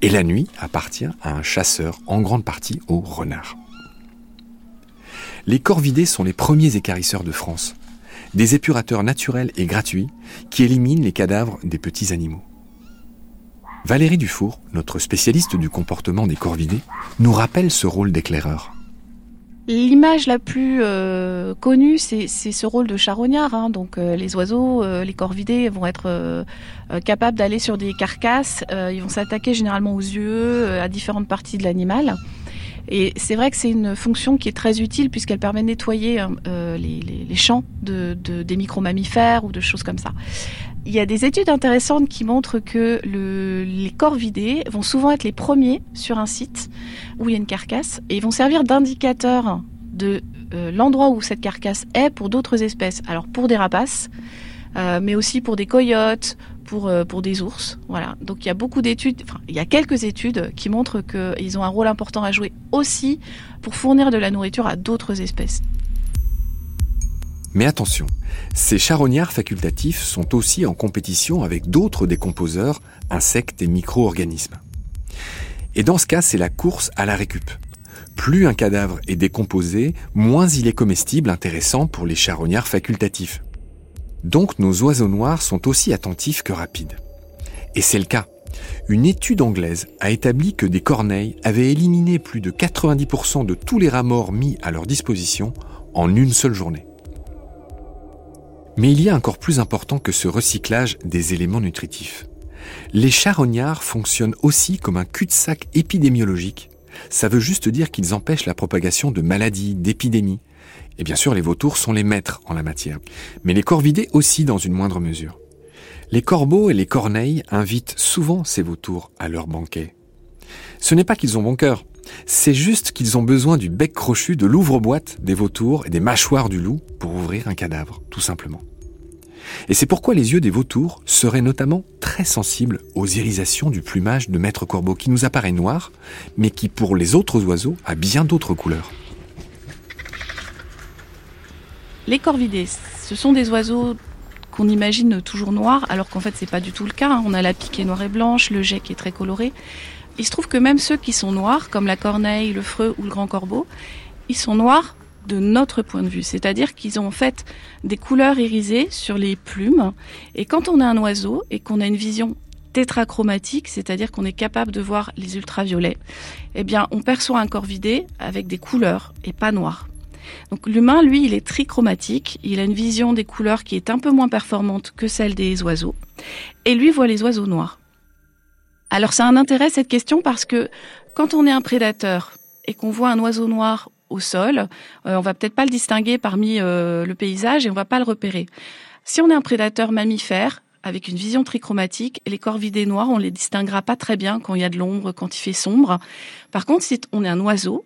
et la nuit appartient à un chasseur, en grande partie au renard. Les corvidés sont les premiers écarisseurs de France, des épurateurs naturels et gratuits qui éliminent les cadavres des petits animaux. Valérie Dufour, notre spécialiste du comportement des corvidés, nous rappelle ce rôle d'éclaireur. L'image la plus euh, connue, c'est ce rôle de charognard. Hein. Donc euh, les oiseaux, euh, les corvidés vont être capables d'aller sur des carcasses. ils vont s'attaquer généralement aux yeux, à différentes parties de l'animal. Et c'est vrai que c'est une fonction qui est très utile puisqu'elle permet de nettoyer euh, les, les, les, champs de, de, des micro-mammifères ou de choses comme ça. Il y a des études intéressantes qui montrent que le, les corvidés vont souvent être les premiers sur un site où il y a une carcasse et ils vont servir d'indicateur de euh, l'endroit où cette carcasse est pour d'autres espèces. Alors pour des rapaces, euh, mais aussi pour des coyotes, pour, euh, pour des ours. Voilà. Donc il y a beaucoup d'études, enfin il y a quelques études qui montrent qu'ils ont un rôle important à jouer aussi pour fournir de la nourriture à d'autres espèces. Mais attention, ces charognards facultatifs sont aussi en compétition avec d'autres décomposeurs, insectes et micro-organismes. Et dans ce cas, c'est la course à la récup. Plus un cadavre est décomposé, moins il est comestible intéressant pour les charognards facultatifs. Donc nos oiseaux noirs sont aussi attentifs que rapides. Et c'est le cas. Une étude anglaise a établi que des corneilles avaient éliminé plus de 90% de tous les rats morts mis à leur disposition en une seule journée. Mais il y a encore plus important que ce recyclage des éléments nutritifs. Les charognards fonctionnent aussi comme un cul-de-sac épidémiologique. Ça veut juste dire qu'ils empêchent la propagation de maladies, d'épidémies, et bien sûr, les vautours sont les maîtres en la matière. Mais les corvidés aussi dans une moindre mesure. Les corbeaux et les corneilles invitent souvent ces vautours à leur banquet. Ce n'est pas qu'ils ont bon cœur, c'est juste qu'ils ont besoin du bec crochu de l'ouvre-boîte des vautours et des mâchoires du loup pour ouvrir un cadavre, tout simplement. Et c'est pourquoi les yeux des vautours seraient notamment très sensibles aux irisations du plumage de maître corbeau qui nous apparaît noir, mais qui pour les autres oiseaux a bien d'autres couleurs. Les corvidés, ce sont des oiseaux qu'on imagine toujours noir, alors qu'en fait c'est pas du tout le cas. Hein. On a la piquée noire et blanche, le jet qui est très coloré. Il se trouve que même ceux qui sont noirs, comme la corneille, le freux ou le grand corbeau, ils sont noirs de notre point de vue. C'est-à-dire qu'ils ont en fait des couleurs irisées sur les plumes. Et quand on a un oiseau et qu'on a une vision tétrachromatique, c'est-à-dire qu'on est capable de voir les ultraviolets, eh bien, on perçoit un corps vidé avec des couleurs et pas noir. Donc l'humain, lui, il est trichromatique, il a une vision des couleurs qui est un peu moins performante que celle des oiseaux, et lui voit les oiseaux noirs. Alors ça un intérêt cette question parce que quand on est un prédateur et qu'on voit un oiseau noir au sol, euh, on va peut-être pas le distinguer parmi euh, le paysage et on va pas le repérer. Si on est un prédateur mammifère avec une vision trichromatique, les corvidés noirs, on les distinguera pas très bien quand il y a de l'ombre, quand il fait sombre. Par contre, si on est un oiseau,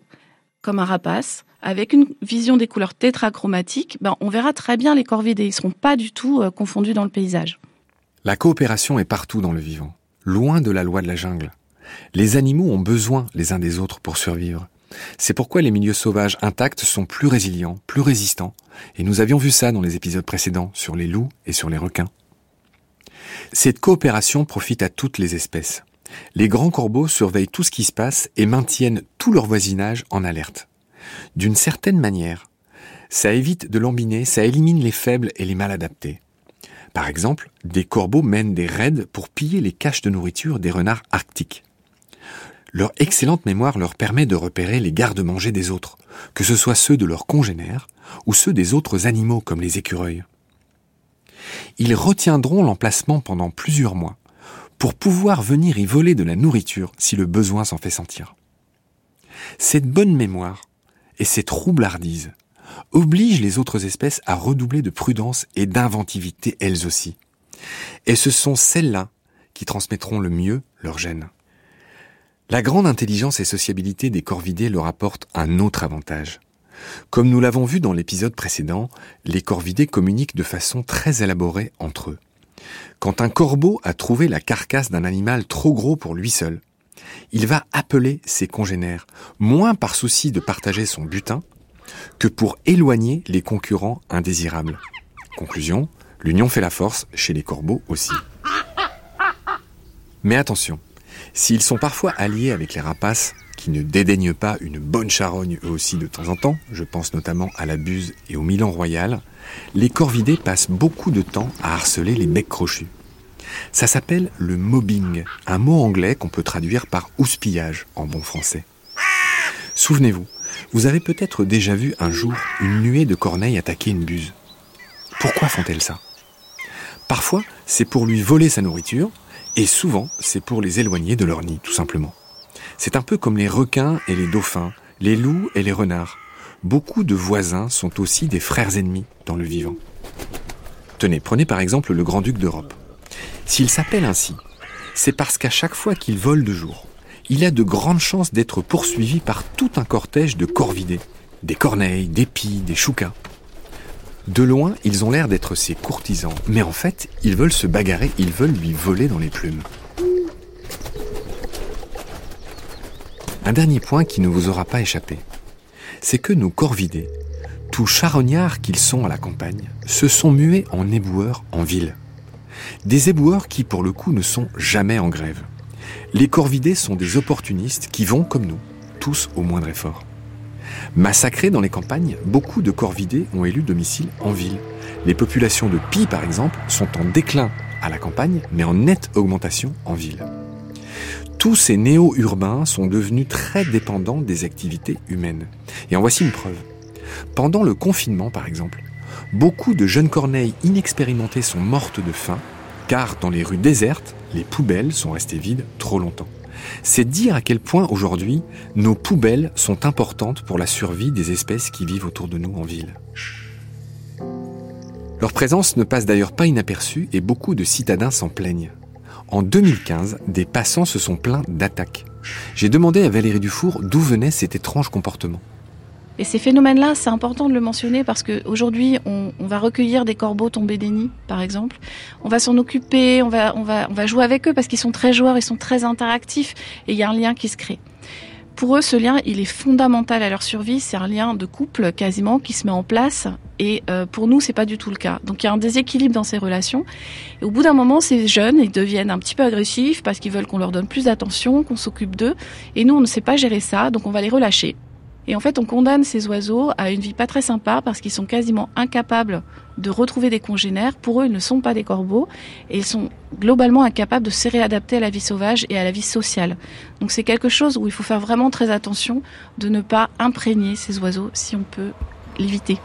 comme un rapace, avec une vision des couleurs tétrachromatiques, ben, on verra très bien les corvidés. Ils seront pas du tout euh, confondus dans le paysage. La coopération est partout dans le vivant, loin de la loi de la jungle. Les animaux ont besoin les uns des autres pour survivre. C'est pourquoi les milieux sauvages intacts sont plus résilients, plus résistants, et nous avions vu ça dans les épisodes précédents sur les loups et sur les requins. Cette coopération profite à toutes les espèces. Les grands corbeaux surveillent tout ce qui se passe et maintiennent tout leur voisinage en alerte. D'une certaine manière, ça évite de lambiner, ça élimine les faibles et les mal adaptés. Par exemple, des corbeaux mènent des raids pour piller les caches de nourriture des renards arctiques. Leur excellente mémoire leur permet de repérer les gardes-manger des autres, que ce soit ceux de leurs congénères ou ceux des autres animaux comme les écureuils. Ils retiendront l'emplacement pendant plusieurs mois pour pouvoir venir y voler de la nourriture si le besoin s'en fait sentir. Cette bonne mémoire et cette roublardise obligent les autres espèces à redoubler de prudence et d'inventivité elles aussi. Et ce sont celles-là qui transmettront le mieux leur gène. La grande intelligence et sociabilité des corvidés leur apportent un autre avantage. Comme nous l'avons vu dans l'épisode précédent, les corvidés communiquent de façon très élaborée entre eux. Quand un corbeau a trouvé la carcasse d'un animal trop gros pour lui seul, il va appeler ses congénères, moins par souci de partager son butin que pour éloigner les concurrents indésirables. Conclusion, l'union fait la force chez les corbeaux aussi. Mais attention, S'ils sont parfois alliés avec les rapaces, qui ne dédaignent pas une bonne charogne eux aussi de temps en temps, je pense notamment à la buse et au Milan royal, les corvidés passent beaucoup de temps à harceler les becs crochus. Ça s'appelle le mobbing, un mot anglais qu'on peut traduire par houspillage en bon français. Souvenez-vous, vous avez peut-être déjà vu un jour une nuée de corneilles attaquer une buse. Pourquoi font-elles ça? Parfois, c'est pour lui voler sa nourriture, et souvent, c'est pour les éloigner de leur nid, tout simplement. C'est un peu comme les requins et les dauphins, les loups et les renards. Beaucoup de voisins sont aussi des frères ennemis dans le vivant. Tenez, prenez par exemple le grand-duc d'Europe. S'il s'appelle ainsi, c'est parce qu'à chaque fois qu'il vole de jour, il a de grandes chances d'être poursuivi par tout un cortège de corvidés, des corneilles, des pies, des choucas. De loin, ils ont l'air d'être ses courtisans, mais en fait, ils veulent se bagarrer, ils veulent lui voler dans les plumes. Un dernier point qui ne vous aura pas échappé, c'est que nos corvidés, tout charognards qu'ils sont à la campagne, se sont mués en éboueurs en ville. Des éboueurs qui, pour le coup, ne sont jamais en grève. Les corvidés sont des opportunistes qui vont, comme nous, tous au moindre effort. Massacrés dans les campagnes, beaucoup de corvidés ont élu domicile en ville. Les populations de pies, par exemple, sont en déclin à la campagne, mais en nette augmentation en ville. Tous ces néo-urbains sont devenus très dépendants des activités humaines. Et en voici une preuve. Pendant le confinement, par exemple, beaucoup de jeunes corneilles inexpérimentées sont mortes de faim, car dans les rues désertes, les poubelles sont restées vides trop longtemps c'est dire à quel point aujourd'hui nos poubelles sont importantes pour la survie des espèces qui vivent autour de nous en ville. Leur présence ne passe d'ailleurs pas inaperçue et beaucoup de citadins s'en plaignent. En 2015, des passants se sont plaints d'attaques. J'ai demandé à Valérie Dufour d'où venait cet étrange comportement. Et ces phénomènes-là, c'est important de le mentionner parce qu'aujourd'hui, on, on va recueillir des corbeaux tombés des nids, par exemple. On va s'en occuper, on va, on, va, on va jouer avec eux parce qu'ils sont très joueurs, ils sont très interactifs et il y a un lien qui se crée. pour eux, ce lien, il est fondamental à leur survie. C'est un lien de couple quasiment qui se met en place. Et euh, pour nous, c'est pas du tout le cas. Donc il y a un déséquilibre dans ces relations. Et au bout d'un moment, ces jeunes, ils deviennent un petit peu agressifs parce qu'ils veulent qu'on leur donne plus d'attention, qu'on s'occupe d'eux. Et nous, on ne sait pas gérer ça, donc on va les relâcher. Et en fait, on condamne ces oiseaux à une vie pas très sympa parce qu'ils sont quasiment incapables de retrouver des congénères. Pour eux, ils ne sont pas des corbeaux et ils sont globalement incapables de se réadapter à la vie sauvage et à la vie sociale. Donc c'est quelque chose où il faut faire vraiment très attention de ne pas imprégner ces oiseaux si on peut l'éviter.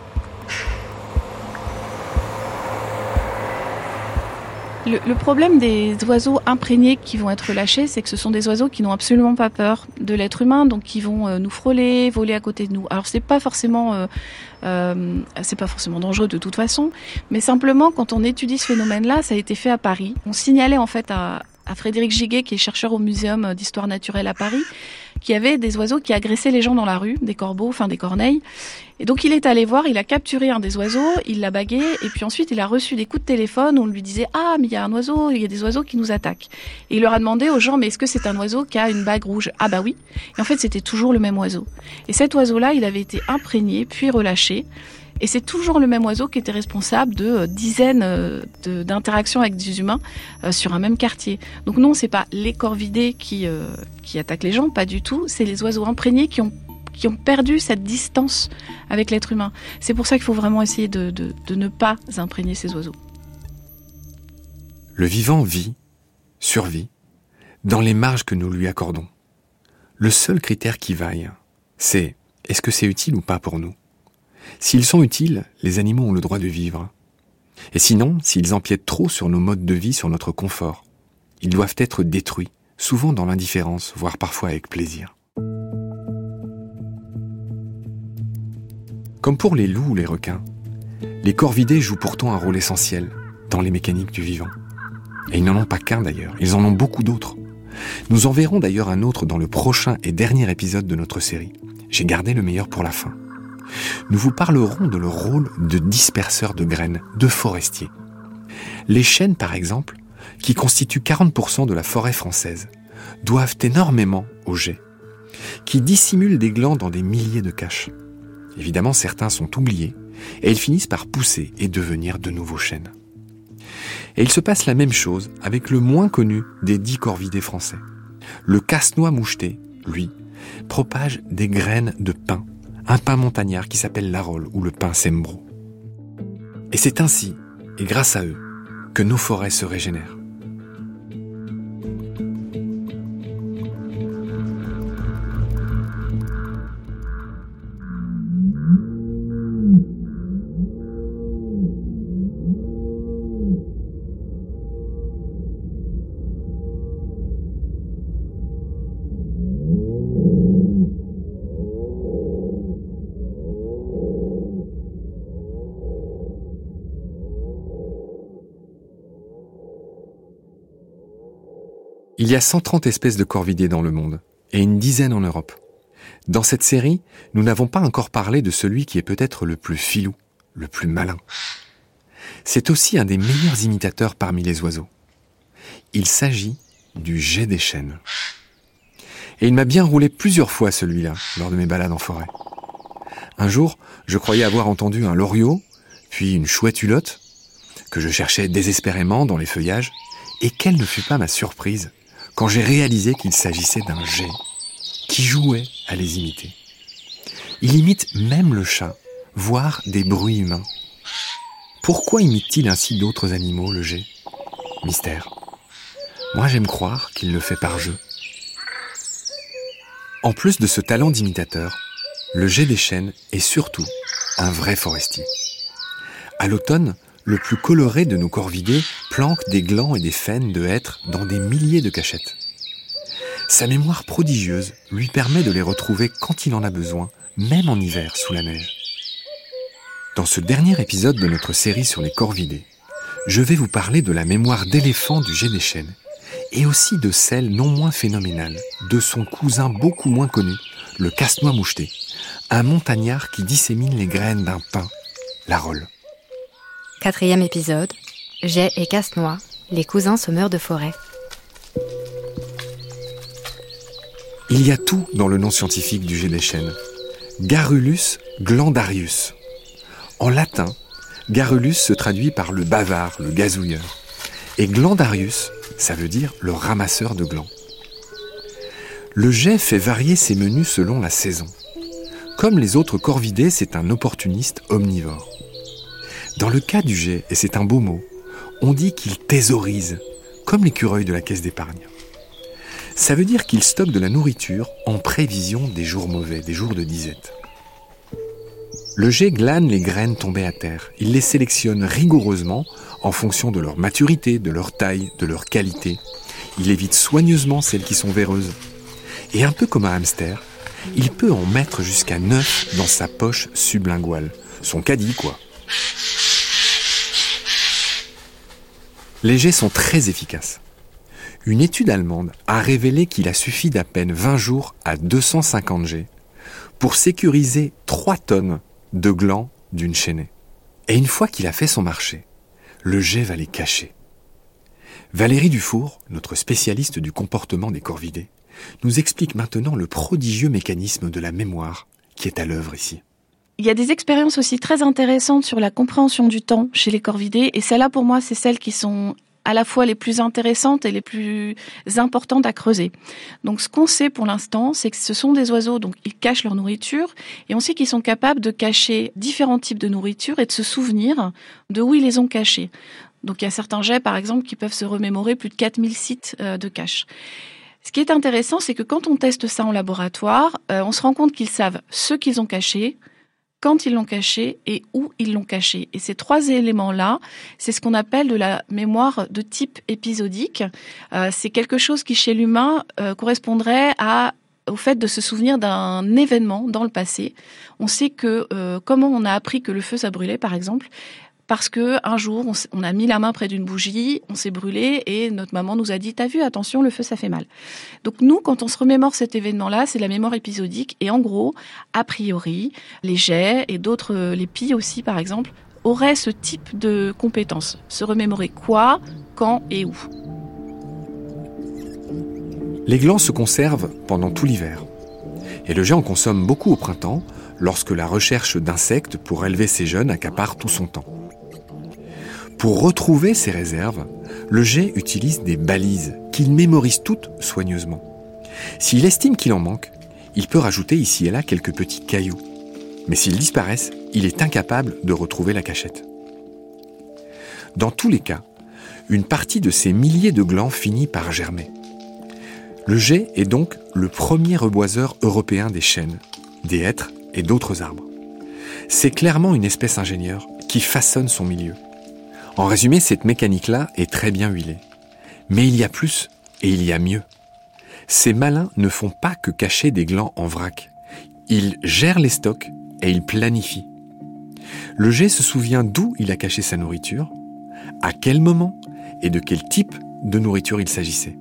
Le, problème des oiseaux imprégnés qui vont être lâchés, c'est que ce sont des oiseaux qui n'ont absolument pas peur de l'être humain, donc qui vont euh, nous frôler, voler à côté de nous. Alors c'est pas forcément, euh, euh, c'est pas forcément dangereux de toute façon, mais simplement quand on étudie ce phénomène-là, ça a été fait à Paris. On signalait en fait à, à Frédéric Giguet, qui est chercheur au Muséum d'histoire naturelle à Paris, qui avait des oiseaux qui agressaient les gens dans la rue, des corbeaux, enfin des corneilles. Et donc il est allé voir, il a capturé un des oiseaux, il l'a bagué, et puis ensuite il a reçu des coups de téléphone où on lui disait ah mais il y a un oiseau, il y a des oiseaux qui nous attaquent. Et il leur a demandé aux gens mais est-ce que c'est un oiseau qui a une bague rouge? Ah bah oui. Et en fait c'était toujours le même oiseau. Et cet oiseau-là, il avait été imprégné puis relâché. Et c'est toujours le même oiseau qui était responsable de euh, dizaines euh, d'interactions avec des humains euh, sur un même quartier. Donc non, c'est pas les corvidés qui, attaquent les gens, pas du tout. C'est les oiseaux imprégnés qui ont perdu cette distance avec l'être humain. C'est pour ça qu'il faut vraiment essayer de ne pas imprégner ces oiseaux. Le vivant vit, survit, dans les marges que nous lui accordons. Le seul critère qui vaille, c'est est-ce que c'est utile ou pas pour nous? S'ils sont utiles, les animaux ont le droit de vivre. Et sinon, s'ils empiètent trop sur nos modes de vie, sur notre confort, ils doivent être détruits, souvent dans l'indifférence, voire parfois avec plaisir. Comme pour les loups ou les requins, les corvidés jouent pourtant un rôle essentiel dans les mécaniques du vivant. Et ils n'en ont pas qu'un d'ailleurs, ils en ont beaucoup d'autres. Nous en verrons d'ailleurs un autre dans le prochain et dernier épisode de notre série. J'ai gardé le meilleur pour la fin nous vous parlerons de leur rôle de disperseur de graines, de forestier. Les chênes, par exemple, qui constituent 40% de la forêt française, doivent énormément au jet, qui dissimulent des glands dans des milliers de caches. Évidemment, certains sont oubliés, et ils finissent par pousser et devenir de nouveaux chênes. Et il se passe la même chose avec le moins connu des dix corvidés français. Le casse-noix moucheté, lui, propage des graines de pin un pain montagnard qui s'appelle l'arole ou le pain sembro. Et c'est ainsi, et grâce à eux, que nos forêts se régénèrent. Il y a 130 espèces de corvidés dans le monde, et une dizaine en Europe. Dans cette série, nous n'avons pas encore parlé de celui qui est peut-être le plus filou, le plus malin. C'est aussi un des meilleurs imitateurs parmi les oiseaux. Il s'agit du jet des chênes. Et il m'a bien roulé plusieurs fois celui-là lors de mes balades en forêt. Un jour, je croyais avoir entendu un loriot, puis une chouette hulotte, que je cherchais désespérément dans les feuillages, et quelle ne fut pas ma surprise quand j'ai réalisé qu'il s'agissait d'un jet qui jouait à les imiter. Il imite même le chat, voire des bruits humains. Pourquoi imite-t-il ainsi d'autres animaux, le jet Mystère. Moi j'aime croire qu'il le fait par jeu. En plus de ce talent d'imitateur, le jet des chênes est surtout un vrai forestier. À l'automne, le plus coloré de nos corvidés planque des glands et des faines de hêtre dans des milliers de cachettes. Sa mémoire prodigieuse lui permet de les retrouver quand il en a besoin, même en hiver sous la neige. Dans ce dernier épisode de notre série sur les corvidés, je vais vous parler de la mémoire d'éléphant du chênes et aussi de celle non moins phénoménale de son cousin beaucoup moins connu, le casse-noix moucheté, un montagnard qui dissémine les graines d'un pin, la rolle. Quatrième épisode, Jet et Casse-Noix, les cousins sommeurs de forêt. Il y a tout dans le nom scientifique du jet des chênes. Garrulus glandarius. En latin, Garrulus se traduit par le bavard, le gazouilleur. Et glandarius, ça veut dire le ramasseur de glands. Le jet fait varier ses menus selon la saison. Comme les autres corvidés, c'est un opportuniste omnivore. Dans le cas du jet, et c'est un beau mot, on dit qu'il thésaurise, comme l'écureuil de la caisse d'épargne. Ça veut dire qu'il stocke de la nourriture en prévision des jours mauvais, des jours de disette. Le jet glane les graines tombées à terre. Il les sélectionne rigoureusement en fonction de leur maturité, de leur taille, de leur qualité. Il évite soigneusement celles qui sont véreuses. Et un peu comme un hamster, il peut en mettre jusqu'à neuf dans sa poche sublinguale. Son caddie, quoi. Les jets sont très efficaces. Une étude allemande a révélé qu'il a suffi d'à peine 20 jours à 250 jets pour sécuriser 3 tonnes de glands d'une chaînée. Et une fois qu'il a fait son marché, le jet va les cacher. Valérie Dufour, notre spécialiste du comportement des corvidés, nous explique maintenant le prodigieux mécanisme de la mémoire qui est à l'œuvre ici. Il y a des expériences aussi très intéressantes sur la compréhension du temps chez les corvidés, et celles-là, pour moi, c'est celles qui sont à la fois les plus intéressantes et les plus importantes à creuser. Donc ce qu'on sait pour l'instant, c'est que ce sont des oiseaux, donc ils cachent leur nourriture, et on sait qu'ils sont capables de cacher différents types de nourriture et de se souvenir de où ils les ont cachés. Donc il y a certains jets, par exemple, qui peuvent se remémorer plus de 4000 sites euh, de cache. Ce qui est intéressant, c'est que quand on teste ça en laboratoire, euh, on se rend compte qu'ils savent ce qu'ils ont caché, quand ils l'ont caché et où ils l'ont caché. Et ces trois éléments-là, c'est ce qu'on appelle de la mémoire de type épisodique. Euh, c'est quelque chose qui, chez l'humain, euh, correspondrait à au fait de se souvenir d'un événement dans le passé. On sait que comment on a appris que le feu ça brûlait, par exemple, parce que un jour on, a mis la main près d'une bougie, on s'est brûlé et notre maman nous a dit "T'as vu Attention, le feu ça fait mal." Donc nous, quand on se remémore cet événement-là, c'est la mémoire épisodique et en gros, a priori, les jets et d'autres, euh, les pies aussi par exemple, auraient ce type de compétences. Se remémorer quoi, quand et où. Les glands se conservent pendant tout l'hiver. Et le en consomme beaucoup au printemps, lorsque la recherche d'insectes pour élever ses jeunes accapare tout son temps. Pour retrouver ses réserves, le jet utilise des balises qu'il mémorise toutes soigneusement. S'il estime qu'il en manque, il peut rajouter ici et là quelques petits cailloux. Mais s'ils disparaissent, il est incapable de retrouver la cachette. Dans tous les cas, une partie de ces milliers de glands finit par germer. Le jet est donc le premier reboiseur européen des chênes, des hêtres et d'autres arbres. C'est clairement une espèce ingénieure qui façonne son milieu. En résumé, cette mécanique-là est très bien huilée. Mais il y a plus et il y a mieux. Ces malins ne font pas que cacher des glands en vrac. Ils gèrent les stocks et ils planifient. Le jet se souvient d'où il a caché sa nourriture, à quel moment et de quel type de nourriture il s'agissait.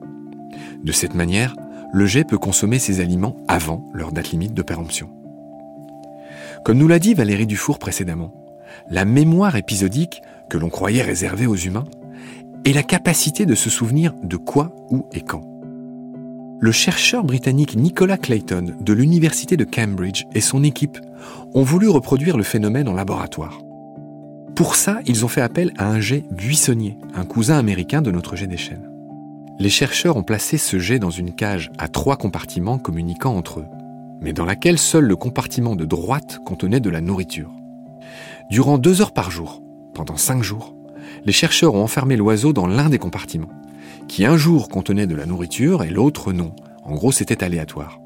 De cette manière, le jet peut consommer ses aliments avant leur date limite de péremption. Comme nous l'a dit Valérie Dufour précédemment, la mémoire épisodique que l'on croyait réservée aux humains, est la capacité de se souvenir de quoi, où et quand. Le chercheur britannique Nicolas Clayton de l'Université de Cambridge et son équipe ont voulu reproduire le phénomène en laboratoire. Pour ça, ils ont fait appel à un jet buissonnier, un cousin américain de notre jet chênes. Les chercheurs ont placé ce jet dans une cage à trois compartiments communiquant entre eux, mais dans laquelle seul le compartiment de droite contenait de la nourriture. Durant deux heures par jour, pendant cinq jours, les chercheurs ont enfermé l'oiseau dans l'un des compartiments, qui un jour contenait de la nourriture et l'autre non. En gros, c'était aléatoire.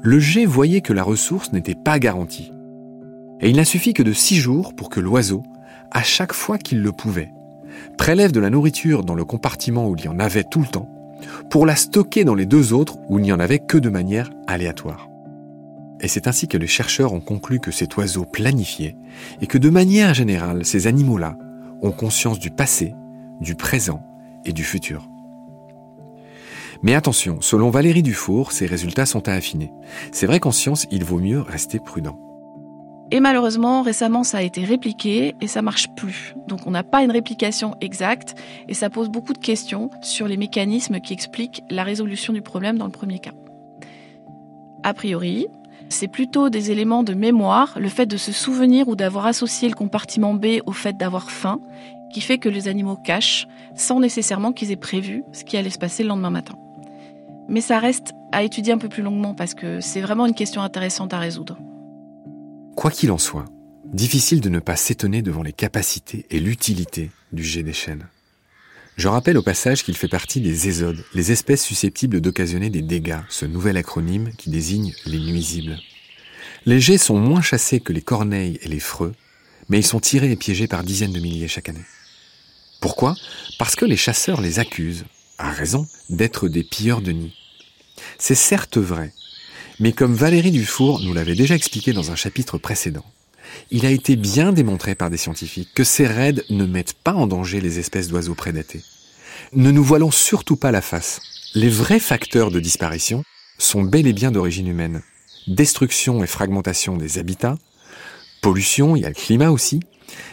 Le jet voyait que la ressource n'était pas garantie. Et il n'a suffi que de six jours pour que l'oiseau, à chaque fois qu'il le pouvait, prélève de la nourriture dans le compartiment où il y en avait tout le temps, pour la stocker dans les deux autres où il n'y en avait que de manière aléatoire. Et c'est ainsi que les chercheurs ont conclu que cet oiseau planifiait et que de manière générale, ces animaux-là ont conscience du passé, du présent et du futur. Mais attention, selon Valérie Dufour, ces résultats sont à affiner. C'est vrai qu'en science, il vaut mieux rester prudent. Et malheureusement, récemment, ça a été répliqué et ça marche plus. Donc on n'a pas une réplication exacte et ça pose beaucoup de questions sur les mécanismes qui expliquent la résolution du problème dans le premier cas. A priori, c'est plutôt des éléments de mémoire, le fait de se souvenir ou d'avoir associé le compartiment B au fait d'avoir faim, qui fait que les animaux cachent sans nécessairement qu'ils aient prévu ce qui allait se passer le lendemain matin. Mais ça reste à étudier un peu plus longuement parce que c'est vraiment une question intéressante à résoudre. Quoi qu'il en soit, difficile de ne pas s'étonner devant les capacités et l'utilité du jet des chênes. Je rappelle au passage qu'il fait partie des ésodes, les espèces susceptibles d'occasionner des dégâts, ce nouvel acronyme qui désigne les nuisibles. Les jets sont moins chassés que les corneilles et les freux, mais ils sont tirés et piégés par dizaines de milliers chaque année. Pourquoi? Parce que les chasseurs les accusent, à raison, d'être des pilleurs de nids. C'est certes vrai, mais comme Valérie Dufour nous l'avait déjà expliqué dans un chapitre précédent, il a été bien démontré par des scientifiques que ces raids ne mettent pas en danger les espèces d'oiseaux prédatés. Ne nous voilons surtout pas la face. Les vrais facteurs de disparition sont bel et bien d'origine humaine. Destruction et fragmentation des habitats, pollution, il y a le climat aussi,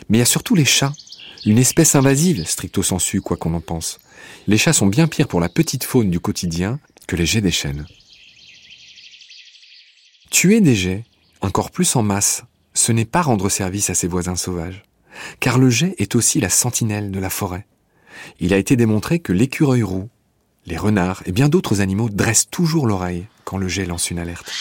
mais il y a surtout les chats, une espèce invasive, stricto sensu, quoi qu'on en pense. Les chats sont bien pires pour la petite faune du quotidien que les jets des chênes. Tuer des jets, encore plus en masse, ce n'est pas rendre service à ses voisins sauvages, car le jet est aussi la sentinelle de la forêt. Il a été démontré que l'écureuil roux, les renards et bien d'autres animaux dressent toujours l'oreille quand le jet lance une alerte.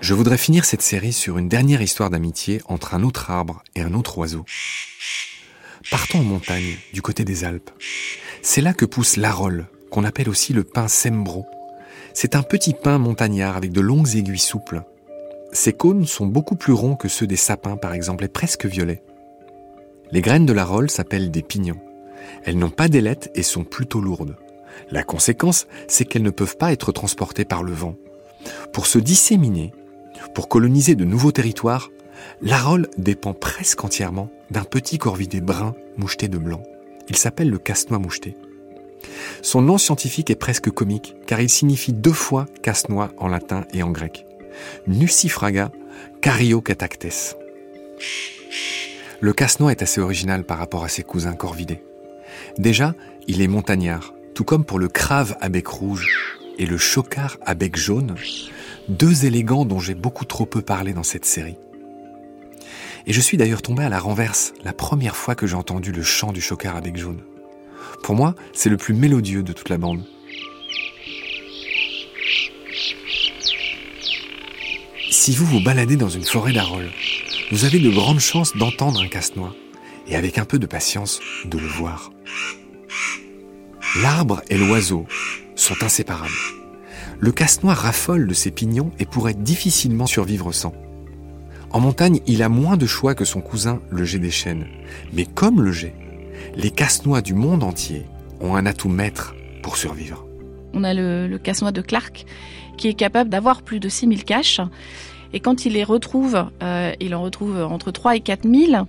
Je voudrais finir cette série sur une dernière histoire d'amitié entre un autre arbre et un autre oiseau. Partons en montagne, du côté des Alpes. C'est là que pousse l'arole, qu'on appelle aussi le pin sembro. C'est un petit pin montagnard avec de longues aiguilles souples. Ses cônes sont beaucoup plus ronds que ceux des sapins par exemple et presque violets. Les graines de l'arole s'appellent des pignons. Elles n'ont pas d'ailettes et sont plutôt lourdes. La conséquence, c'est qu'elles ne peuvent pas être transportées par le vent. Pour se disséminer, pour coloniser de nouveaux territoires, l'arole dépend presque entièrement d'un petit corvidé brun moucheté de blanc. Il s'appelle le casse-noix moucheté. Son nom scientifique est presque comique, car il signifie deux fois casse-noix en latin et en grec. Nucifraga cariocatactes. Le casse-noix est assez original par rapport à ses cousins corvidés. Déjà, il est montagnard, tout comme pour le crave à bec rouge et le chocard à bec jaune, deux élégants dont j'ai beaucoup trop peu parlé dans cette série. Et je suis d'ailleurs tombé à la renverse la première fois que j'ai entendu le chant du chocard à bec jaune. Pour moi, c'est le plus mélodieux de toute la bande. Si vous vous baladez dans une forêt d'Arol, vous avez de grandes chances d'entendre un casse-noix et avec un peu de patience, de le voir. L'arbre et l'oiseau sont inséparables. Le casse-noix raffole de ses pignons et pourrait difficilement survivre sans. En montagne, il a moins de choix que son cousin, le jet des chênes. Mais comme le jet, les casse-noix du monde entier ont un atout maître pour survivre. On a le, casse-noix de Clark qui est capable d'avoir plus de 6000 caches. Et quand il les retrouve, euh, il en retrouve entre 3 et 4000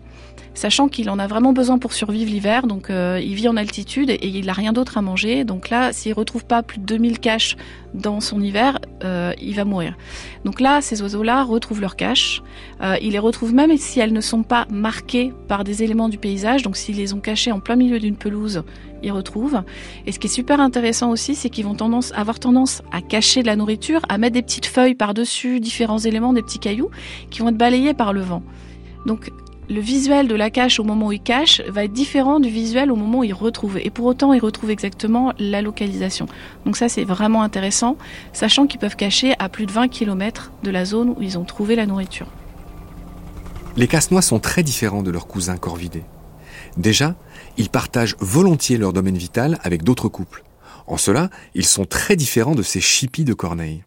sachant qu'il en a vraiment besoin pour survivre l'hiver. Donc euh, il vit en altitude et il n'a rien d'autre à manger. Donc là, s'il retrouve pas plus de 2000 caches dans son hiver, euh, il va mourir. Donc là, ces oiseaux-là retrouvent leurs caches. Euh, ils les retrouvent même si elles ne sont pas marquées par des éléments du paysage. Donc s'ils les ont cachées en plein milieu d'une pelouse, ils retrouvent. Et ce qui est super intéressant aussi, c'est qu'ils vont tendance, avoir tendance à cacher de la nourriture, à mettre des petites feuilles par-dessus différents éléments, des petits cailloux, qui vont être balayés par le vent. Donc le visuel de la cache au moment où il cache va être différent du visuel au moment où il retrouve. Et pour autant, il retrouve exactement la localisation. Donc ça, c'est vraiment intéressant, sachant qu'ils peuvent cacher à plus de 20 km de la zone où ils ont trouvé la nourriture. Les casse-noix sont très différents de leurs cousins corvidés. Déjà, ils partagent volontiers leur domaine vital avec d'autres couples. En cela, ils sont très différents de ces chippies de Corneille.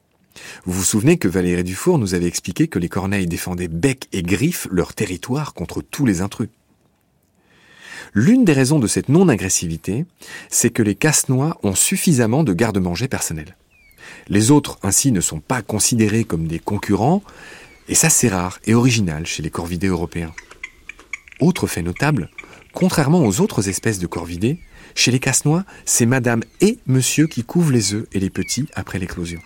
Vous vous souvenez que Valérie Dufour nous avait expliqué que les corneilles défendaient bec et griffes leur territoire contre tous les intrus. L'une des raisons de cette non-agressivité, c'est que les casse-noix ont suffisamment de garde-manger personnels. Les autres, ainsi, ne sont pas considérés comme des concurrents, et ça c'est rare et original chez les corvidés européens. Autre fait notable, contrairement aux autres espèces de corvidés, chez les casse-noix, c'est madame et monsieur qui couvrent les œufs et les petits après l'éclosion.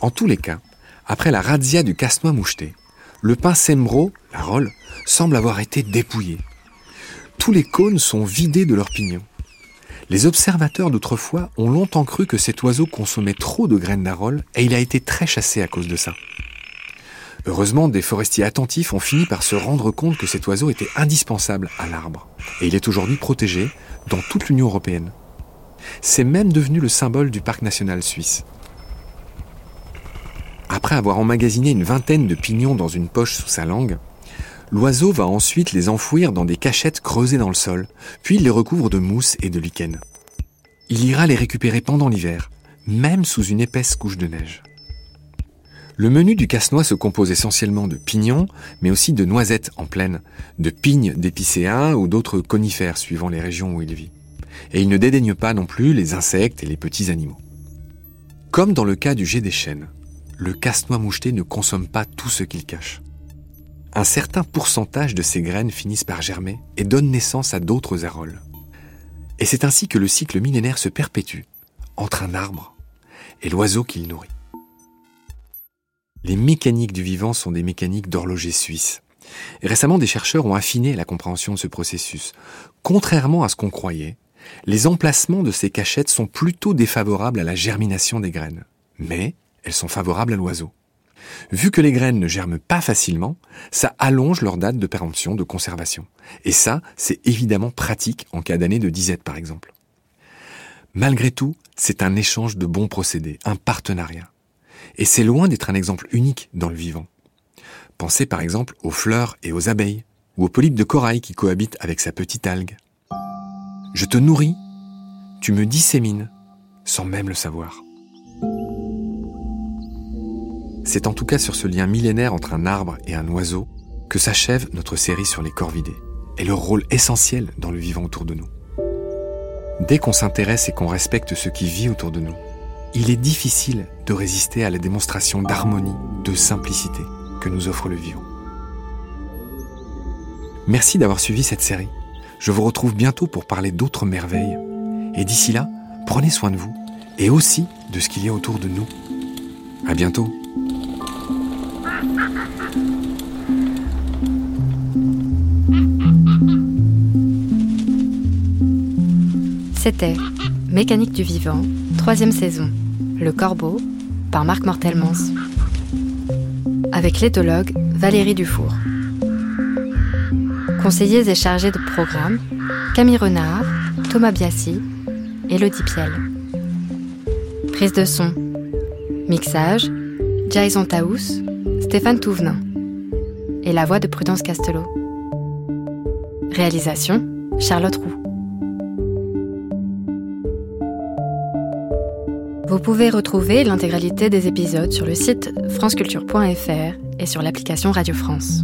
En tous les cas, après la razzia du casse-noix moucheté, le pain Sembro, la rolle, semble avoir été dépouillé. Tous les cônes sont vidés de leurs pignons. Les observateurs d'autrefois ont longtemps cru que cet oiseau consommait trop de graines d'arole et il a été très chassé à cause de ça. Heureusement, des forestiers attentifs ont fini par se rendre compte que cet oiseau était indispensable à l'arbre et il est aujourd'hui protégé dans toute l'Union européenne. C'est même devenu le symbole du parc national suisse. Après avoir emmagasiné une vingtaine de pignons dans une poche sous sa langue, l'oiseau va ensuite les enfouir dans des cachettes creusées dans le sol, puis il les recouvre de mousse et de lichen. Il ira les récupérer pendant l'hiver, même sous une épaisse couche de neige. Le menu du casse-noix se compose essentiellement de pignons, mais aussi de noisettes en plaine, de pignes d'épicéa ou d'autres conifères suivant les régions où il vit. Et il ne dédaigne pas non plus les insectes et les petits animaux. Comme dans le cas du jet des chênes, le casse-noix moucheté ne consomme pas tout ce qu'il cache. Un certain pourcentage de ses graines finissent par germer et donnent naissance à d'autres aroles. Et c'est ainsi que le cycle millénaire se perpétue entre un arbre et l'oiseau qu'il nourrit. Les mécaniques du vivant sont des mécaniques d'horloger suisse. Récemment, des chercheurs ont affiné la compréhension de ce processus. Contrairement à ce qu'on croyait, les emplacements de ces cachettes sont plutôt défavorables à la germination des graines. Mais elles sont favorables à l'oiseau. Vu que les graines ne germent pas facilement, ça allonge leur date de péremption, de conservation. Et ça, c'est évidemment pratique en cas d'année de disette par exemple. Malgré tout, c'est un échange de bons procédés, un partenariat. Et c'est loin d'être un exemple unique dans le vivant. Pensez par exemple aux fleurs et aux abeilles, ou aux polypes de corail qui cohabitent avec sa petite algue. Je te nourris, tu me dissémines, sans même le savoir. C'est en tout cas sur ce lien millénaire entre un arbre et un oiseau que s'achève notre série sur les corvidés et leur rôle essentiel dans le vivant autour de nous. Dès qu'on s'intéresse et qu'on respecte ce qui vit autour de nous, il est difficile de résister à la démonstration d'harmonie, de simplicité que nous offre le vivant. Merci d'avoir suivi cette série. Je vous retrouve bientôt pour parler d'autres merveilles. Et d'ici là, prenez soin de vous et aussi de ce qu'il y a autour de nous. À bientôt. C'était Mécanique du vivant, troisième saison, Le Corbeau, par Marc Mortelmans. Avec l'éthologue Valérie Dufour. Conseillers et chargés de programme, Camille Renard, Thomas Biassi, Elodie Piel. Prise de son, mixage, Jason Taous, Stéphane Touvenin. Et la voix de Prudence Castelot. Réalisation, Charlotte Roux. Vous pouvez retrouver l'intégralité des épisodes sur le site franceculture.fr et sur l'application Radio France.